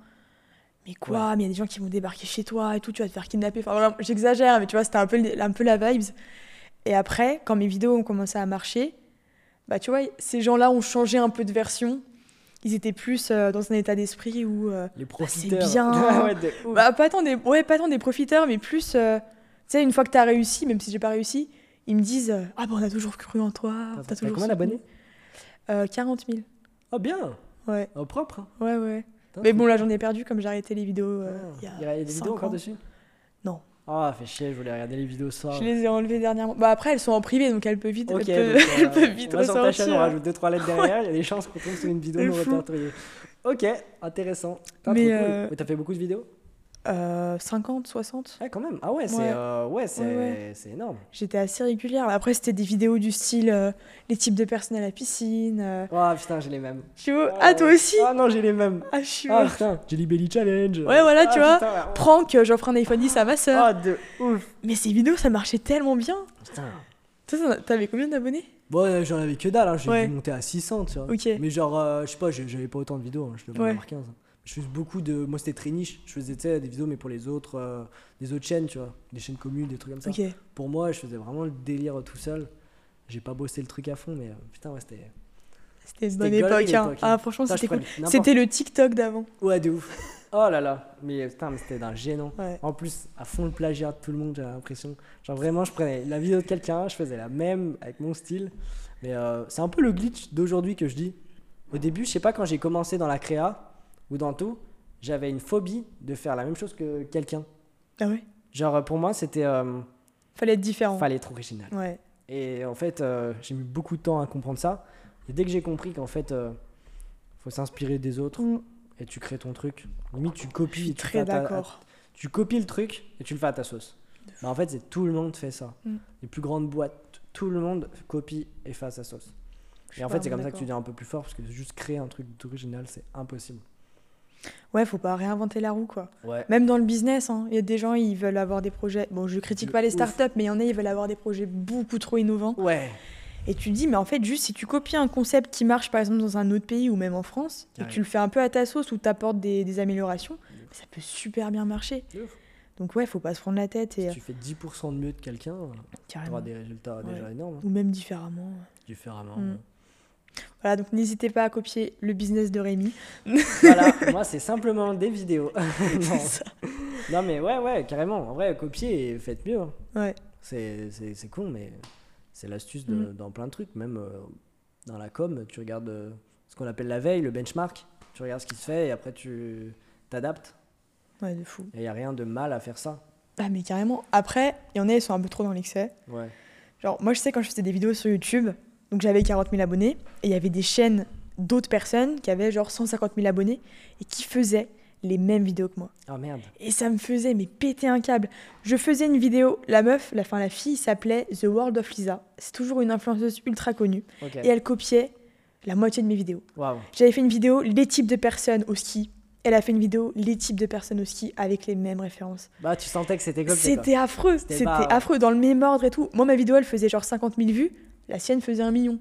Mais quoi? Mais il y a des gens qui vont débarquer chez toi et tout, tu vas te faire kidnapper. Enfin, voilà, j'exagère, mais tu vois, c'était un peu, un peu la vibes. Et après, quand mes vidéos ont commencé à marcher, bah tu vois, ces gens-là ont changé un peu de version. Ils étaient plus euh, dans un état d'esprit où. euh, Les c'est bien. ouais, de bah, pas tant des, ouais, pas tant des profiteurs, mais plus, euh, tu sais, une fois que t'as réussi, même si j'ai pas réussi, ils me disent euh, Ah, bah, on a toujours cru en toi. T'as- toujours combien d'abonnés Euh, 40 000. Oh, bien Ouais, Au propre. hein. ouais, ouais. Mais bon, là, j'en ai perdu comme j'ai arrêté les vidéos Ah, il y a, Il y a des vidéos encore dessus? Non. Ah, fait chier, je voulais regarder les vidéos soir. Je les ai enlevées dernièrement. Bah, après, elles sont en privé, donc elles peuvent vite, Ok, elles peuvent, elles euh, peuvent vite on va sur ta chaîne, on ressortir. rajoute 2-3 lettres derrière, il y a des chances qu'on tombe sur une vidéo non répertoriée. Ok, intéressant. Mais, cool. euh, Mais t'as fait beaucoup de vidéos? Euh, 50, 60 Ouais, quand même. Ah ouais, c'est Ouais. euh, ouais, énorme. J'étais assez régulière. Après, c'était des vidéos du style euh, les types de personnes à la piscine. euh, Oh putain, j'ai les mêmes. Tu vois Ah, toi aussi Ah non, j'ai les mêmes. Ah, je suis Ah putain, Jelly Belly Challenge. Ouais, voilà, tu Ah, vois. putain. Prank, euh, j'offre un iPhone 10 à ma soeur. Ah de ouf. Mais ces vidéos, ça marchait tellement bien. Putain. Toi, t'avais combien d'abonnés? Bon, euh, j'en avais que dalle, hein. j'ai monter à 600, tu vois. Ok. Mais genre, euh, je sais pas, j'avais pas autant de vidéos, hein, je devais en avoir 15. Je faisais beaucoup de. Moi, c'était très niche. Je faisais des vidéos, mais pour les autres, euh, des autres chaînes, tu vois. Des chaînes communes, des trucs comme ça. Pour moi, je faisais vraiment le délire tout seul. J'ai pas bossé le truc à fond, mais euh, putain, ouais, c'était. C'était une époque. hein. l'époque, Ah, hein. franchement, c'était cool. C'était le TikTok d'avant. Ouais, de ouf. Oh là là. Mais putain, mais c'était d'un gênant. Ouais. En plus, à fond le plagiat de tout le monde, j'ai l'impression. Genre vraiment, je prenais la vidéo de quelqu'un, je faisais la même avec mon style. Mais euh, c'est un peu le glitch d'aujourd'hui que je dis. Au début, je sais pas, quand j'ai commencé dans la créa ou dans tout, j'avais une phobie de faire la même chose que quelqu'un. Ah ouais? Genre pour moi, c'était. euh, Fallait être différent. fallait être original. Ouais. Et en fait, euh, j'ai mis beaucoup de temps à comprendre ça. Et dès que j'ai compris qu'en fait, euh, faut s'inspirer des autres Mm. et tu crées ton truc, limite tu Je copies suis et tu fais très d'accord. tu copies le truc et tu le fais à ta sauce. Bah, en fait, c'est tout le monde fait ça. Mm. Les plus grandes boîtes, tout le monde copie et fait à sa sauce. Et en fait, c'est comme ça que tu deviens un peu plus fort parce que juste créer un truc original, c'est impossible. Ouais, faut pas réinventer la roue, quoi. Ouais. Même dans le business, hein, il y a des gens, ils veulent avoir des projets. Bon, je critique pas les ouf. startups, mais il y en a, ils veulent avoir des projets beaucoup trop innovants. Ouais. Et tu te dis, mais en fait, juste si tu copies un concept qui marche, par exemple, dans un autre pays ou même en France, et que tu le fais un peu à ta sauce ou tu apportes des, des améliorations, ça peut super bien marcher. Ouf. Donc, ouais, faut pas se prendre la tête et Si tu fais 10% de mieux de quelqu'un, tu auras des résultats déjà énormes. hein. Ou même différemment. Différemment. Mm. Voilà, donc n'hésitez pas à copier le business de Rémi. voilà, moi c'est simplement des vidéos. non. C'est ça. Non, mais ouais, ouais, carrément. En vrai, copiez et faites mieux. hein. Ouais. C'est, c'est, c'est con, mais c'est l'astuce Mm. dans plein de trucs. Même euh, dans la com, tu regardes euh, ce qu'on appelle la veille, le benchmark. Tu regardes ce qui se fait et après tu t'adaptes. Ouais, de fou. Et il n'y a rien de mal à faire ça. Ah, mais carrément. Après, il y en a, ils sont un peu trop dans l'excès. Ouais. Genre, moi, je sais quand je faisais des vidéos sur YouTube, donc j'avais 40 000 abonnés, et il y avait des chaînes d'autres personnes qui avaient genre 150 000 abonnés et qui faisaient les mêmes vidéos que moi. Ah merde. Et ça me faisait mais péter un câble. Je faisais une vidéo, la meuf, la fin la fille s'appelait The World of Lisa. C'est toujours une influenceuse ultra connue Ok. et elle copiait la moitié de mes vidéos. Waouh. J'avais fait une vidéo les types de personnes au ski. Elle a fait une vidéo les types de personnes au ski avec les mêmes références. Bah, tu sentais que c'était quoi. C'était affreux, C'était c'était pas- affreux dans le même ordre et tout. Moi ma vidéo elle faisait genre 50 000 vues, la sienne faisait un million.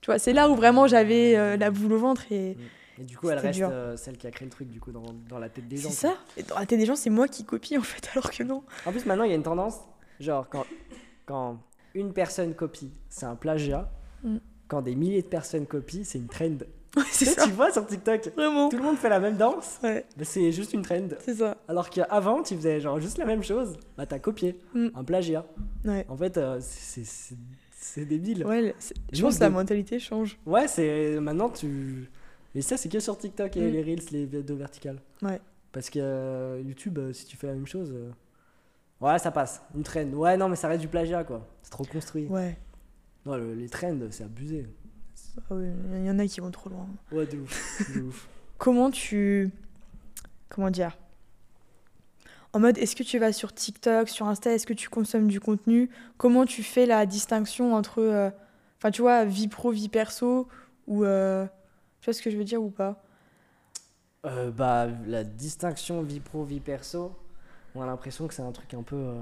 Tu vois, c'est là où vraiment j'avais euh, la boule au ventre et Et du coup, elle reste euh, celle qui a créé le truc du coup dans, dans la tête des gens. c'est ça. Et dans la tête des gens c'est moi qui copie en fait alors que non. En plus, maintenant, il y a une tendance. Genre, quand, quand une personne copie, c'est un plagiat. Mm. Quand des milliers de personnes copient, c'est une trend. Ouais, c'est ça. tu vois sur TikTok, Vraiment. tout le monde fait la même danse, Ouais, mais c'est juste une trend. c'est ça. Alors qu'avant, tu faisais genre juste la même chose, bah t'as copié, Mm. un plagiat. Ouais. En fait, euh, c'est- c'est débile. Ouais, Ouais, je pense que la mentalité change. c'est maintenant tu. Et ça, c'est que sur TikTok et Mm. les Reels, les vidéos verticales. Ouais. Parce que euh, YouTube, euh, si tu fais la même chose. euh, Ouais, ça passe. Une trend. Ouais, non, mais ça reste du plagiat, quoi. C'est trop construit. Ouais. Non, le- les trends, c'est abusé. Ah ouais, Il y en a qui vont trop loin. Ouais, de ouf. de ouf. Comment tu. Comment dire En mode, est-ce que tu vas sur TikTok, sur Insta, est-ce que tu consommes du contenu? Comment tu fais la distinction entre. euh, Enfin, tu vois, vie pro, vie perso Ou. euh, Tu vois ce que je veux dire ou pas? Euh, bah, la distinction vie pro, vie perso, on a l'impression que c'est un truc un peu.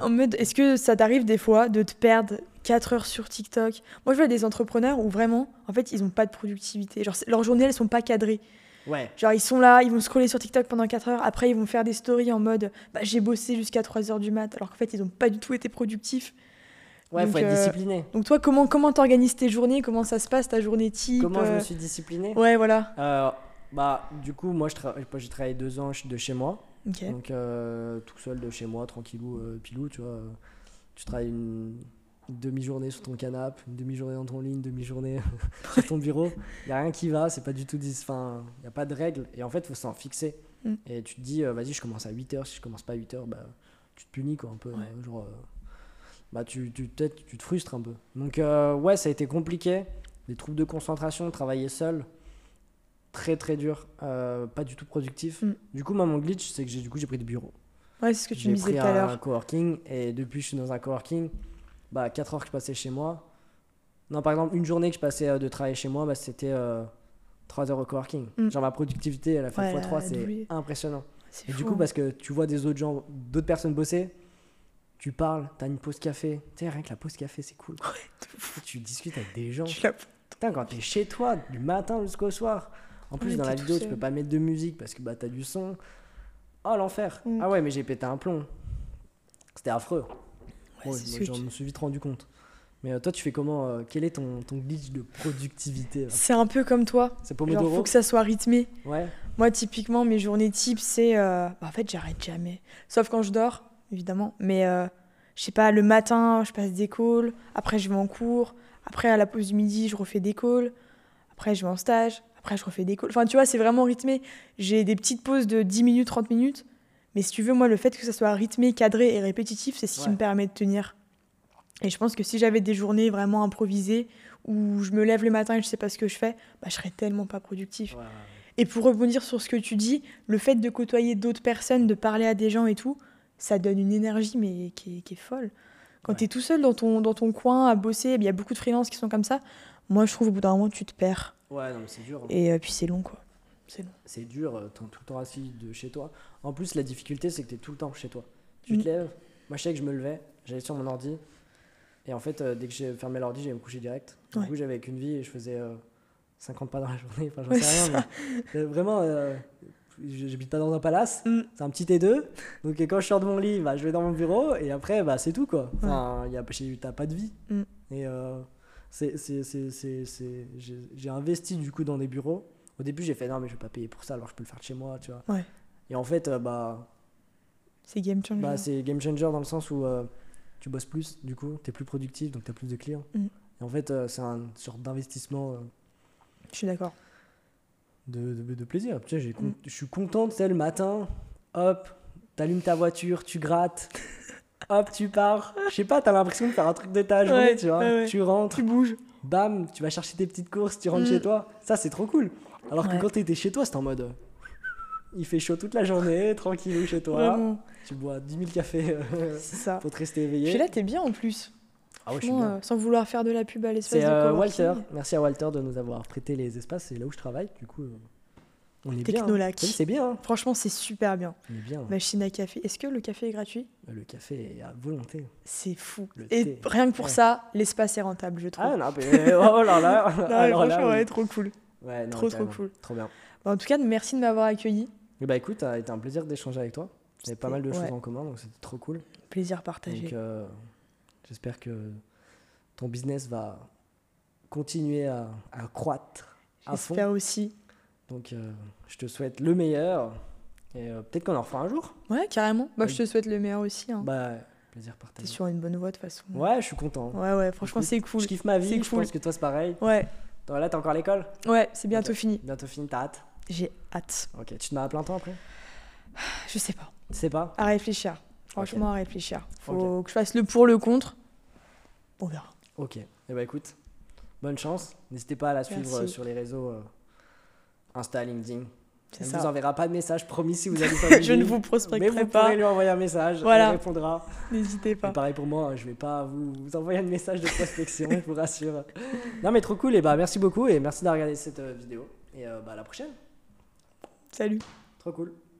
En mode, est-ce que ça t'arrive des fois de te perdre 4 heures sur TikTok? Moi, je vois des entrepreneurs où vraiment, en fait, ils n'ont pas de productivité. Genre, leurs journées, elles sont pas cadrées. Ouais. Genre, ils sont là, ils vont scroller sur TikTok pendant 4 heures. Après, ils vont faire des stories en mode, bah, j'ai bossé jusqu'à 3 heures du mat. Alors qu'en fait, ils n'ont pas du tout été productifs. Ouais, faut Donc, être euh, discipliné. Donc, toi, comment comment t'organises tes journées? Comment ça se passe, ta journée type Comment je me euh, suis discipliné? Ouais, voilà. Euh, Bah, du coup, moi, je tra- j'ai travaillé deux ans de chez moi. Donc, tout seul de chez moi, tranquillou, pilou, tu vois. Tu travailles une, une demi-journée sur ton canapé, une demi-journée dans ton lit, une demi-journée sur ton bureau. Il n'y a rien qui va, c'est pas du tout. dis- Enfin, il n'y a pas de règles. Et en fait, il faut s'en fixer. Mm. Et tu te dis, euh, vas-y, je commence à 8h. Si je commence pas à 8h, bah, tu te punis, quoi, un peu. Ouais. genre, euh, bah, tu, tu, peut-être, tu te frustres un peu. Donc, euh, ouais, ça a été compliqué. Des troubles de concentration, travailler seul. Très, très dur. Pas du tout productif. Mm. Du coup, moi, mon glitch, c'est que j'ai, du coup, j'ai pris des bureaux. Ouais, c'est ce que tu J'ai me disais pris tout à un l'heure. coworking et depuis je suis dans un coworking, bah 4 heures que je passais chez moi. Non, par exemple, une journée que je passais euh, de travailler chez moi, bah, c'était 3 heures au coworking. Mm. Genre ma productivité, elle a fait Ouais, x3, elle a c'est impressionnant. Et du coup, parce que tu vois des autres gens, d'autres personnes bosser, tu parles, t'as une pause café. Tu sais, rien que la pause café, c'est cool. tu discutes avec des gens. Tu Putain, quand t'es chez toi, du matin jusqu'au soir. En plus, Ouais, dans la vidéo, tu peux pas mettre de musique parce que bah, t'as du son. Oh, l'enfer. Mm. Ah ouais, mais j'ai pété un plomb. C'était affreux. Ouais, moi, tu- me suis vite rendu compte. Mais euh, toi, tu fais comment euh, Quel est ton, ton glitch de productivité C'est un peu comme toi. C'est Pomodoro faut que ça soit rythmé. Ouais. Moi, typiquement, mes journées type, c'est. euh, bah, en fait, j'arrête jamais. Sauf quand je dors, évidemment. Mais euh, je sais pas, le matin, je passe des calls. Après, je vais en cours. Après, à la pause du midi, je refais des calls. Après, je vais en stage. Après, je refais des calls. Enfin, tu vois, c'est vraiment rythmé. J'ai des petites pauses de 10 minutes, 30 minutes. Mais si tu veux, moi, le fait que ça soit rythmé, cadré et répétitif, c'est ce qui Ouais. me permet de tenir. Et je pense que si j'avais des journées vraiment improvisées, où je me lève le matin et je sais pas ce que je fais, bah, je serais tellement pas productif. Ouais, Et pour rebondir sur ce que tu dis, le fait de côtoyer d'autres personnes, de parler à des gens et tout, ça donne une énergie mais qui est, qui est folle. Quand Ouais. tu es tout seul dans ton, dans ton coin à bosser, il y a beaucoup de freelances qui sont comme ça. Moi, je trouve au bout d'un moment, tu te perds. ouais. Ouais, non, mais c'est dur. hein. Et euh, puis c'est long, quoi. C'est long. C'est dur, euh, t'es tout le temps assis de chez toi. En plus, la difficulté, c'est que t'es tout le temps chez toi. Tu Mm. te lèves. Moi, je sais que je me levais, j'allais sur mon ordi. Et en fait, euh, dès que j'ai fermé l'ordi, j'allais me coucher direct. Du Ouais. coup, j'avais qu'une vie et je faisais euh, 50 pas dans la journée. Enfin, j'en Ouais, sais rien. mais, euh, vraiment, euh, j'habite pas dans un palace. Mm. C'est un petit T2. Donc, quand je sors de mon lit, bah, je vais dans mon bureau. Et après, bah, c'est tout, quoi. Enfin, y a, t'as pas de vie. Mm. Et c'est, c'est, c'est, c'est, c'est- j'ai, j'ai investi, du coup, dans des bureaux. Au début, j'ai fait non, mais je vais pas payer pour ça, alors je peux le faire de chez moi, tu vois. Ouais. Et en fait, euh, bah, C'est game changer. bah, c'est game changer dans le sens où euh, tu bosses plus, du coup, tu es plus productif, donc tu as plus de clients. Mm. Et en fait, euh, c'est un sorte d'investissement Je suis d'accord. de, de, de plaisir. Tu sais, Mm. je suis content, tu sais, le matin, hop, t'allumes ta voiture, tu grattes, hop, tu pars. Je sais pas, t'as l'impression de faire un truc de ta journée, Ouais, tu vois. ouais, ouais. Tu rentres, Tu bouges. bam, tu vas chercher tes petites courses, tu rentres Mm. chez toi. Ça, c'est trop cool. Alors que Ouais. quand t'étais chez toi, c'était en mode. Il fait chaud toute la journée, tranquillou chez toi. Vraiment. Tu bois 10 000 cafés euh, ça. pour te rester Puis éveillé. là, t'es bien en plus. ah ouais, je suis Franchement, bien. euh, sans vouloir faire de la pub à l'espace C'est de euh. Walter. Merci à Walter de nous avoir prêté les espaces. C'est là où je travaille. Du coup, euh, on est bien. hein. Technolac. C'est bien. hein. Franchement, c'est super bien. On est bien. Machine à café. Est-ce que le café est gratuit? Le café est à volonté. C'est fou. Le Et thé. rien que pour Ouais. ça, l'espace est rentable, je trouve. Ah non, mais oh là là. Non, mais Alors là, franchement, oui. ouais, trop cool. Ouais, non, trop, trop cool. Trop bien. Bon, en tout cas, merci de m'avoir accueilli. Et bah écoute, ça a été un plaisir d'échanger avec toi. On avait pas mal de choses ouais. en commun, donc c'était trop cool. Plaisir partagé. Donc euh, j'espère que ton business va continuer à, à croître à fond. J'espère aussi. Donc euh, je te souhaite le meilleur. Et euh, peut-être qu'on en refera un jour. Ouais, carrément. Bah, Oui. je te souhaite le meilleur aussi. Hein. Bah, plaisir T'es partagé. sur une bonne voie de toute façon. Ouais, je suis content. Ouais, ouais, franchement, c'est cool. Je kiffe ma vie, C'est je cool. pense que toi c'est pareil. Ouais, Toi, là, t'as encore l'école ouais, c'est bientôt fini. Bientôt fini, t'as hâte J'ai hâte. Ok, tu te mets à plein temps après Je sais pas. Tu sais pas À réfléchir. Franchement, à réfléchir. Faut que je fasse le pour, le contre. On verra. Ok. Et bah écoute, bonne chance. N'hésitez pas à la suivre Merci. euh, sur les réseaux euh, Insta, LinkedIn. Elle ça. vous enverra pas de message, promis, si vous allez sur je ne vous Mais prospecterai vous pas. pourrez lui envoyer un message, Voilà. elle répondra. N'hésitez Et pas. pareil pour moi, je vais pas vous, vous envoyer un message de prospection, je vous rassure. Non mais trop cool, et bah merci beaucoup et merci d'avoir regardé cette euh, vidéo. Et euh, bah à la prochaine, Salut. trop cool.